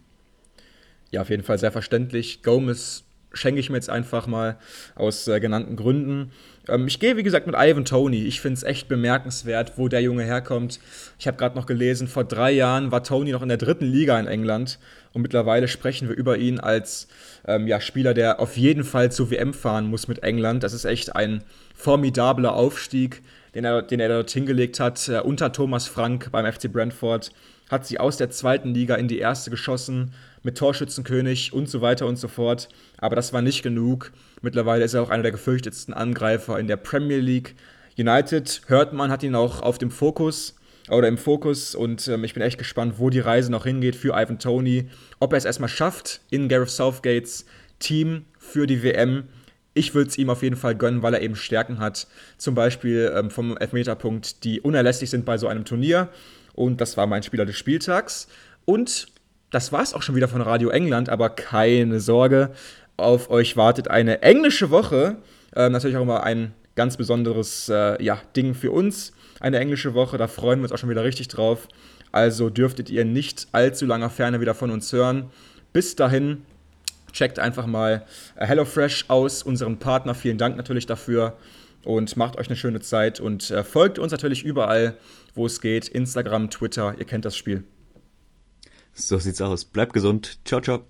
Ja, auf jeden Fall sehr verständlich. Gomez schenke ich mir jetzt einfach mal aus äh, genannten Gründen. Ähm, ich gehe, wie gesagt, mit Ivan Tony. Ich finde es echt bemerkenswert, wo der Junge herkommt. Ich habe gerade noch gelesen, vor drei Jahren war Tony noch in der dritten Liga in England und mittlerweile sprechen wir über ihn als ähm, ja, Spieler, der auf jeden Fall zur WM fahren muss mit England. Das ist echt ein formidabler Aufstieg, den er, den er dort hingelegt hat äh, unter Thomas Frank beim FC Brentford. Hat sie aus der zweiten Liga in die erste geschossen mit Torschützenkönig und so weiter und so fort. Aber das war nicht genug. Mittlerweile ist er auch einer der gefürchtetsten Angreifer in der Premier League. United, hört man, hat ihn auch auf dem Fokus oder im Fokus und ähm, ich bin echt gespannt, wo die Reise noch hingeht für Ivan Tony. Ob er es erstmal schafft in Gareth Southgates Team für die WM. Ich würde es ihm auf jeden Fall gönnen, weil er eben Stärken hat. Zum Beispiel ähm, vom Elfmeterpunkt, die unerlässlich sind bei so einem Turnier. Und das war mein Spieler des Spieltags. Und das war es auch schon wieder von Radio England, aber keine Sorge, auf euch wartet eine englische Woche. Äh, natürlich auch immer ein ganz besonderes äh, ja, Ding für uns. Eine englische Woche, da freuen wir uns auch schon wieder richtig drauf. Also dürftet ihr nicht allzu langer Ferne wieder von uns hören. Bis dahin, checkt einfach mal äh, HelloFresh aus, unseren Partner. Vielen Dank natürlich dafür und macht euch eine schöne Zeit und äh, folgt uns natürlich überall, wo es geht. Instagram, Twitter, ihr kennt das Spiel. So sieht's aus. Bleibt gesund. Ciao, ciao.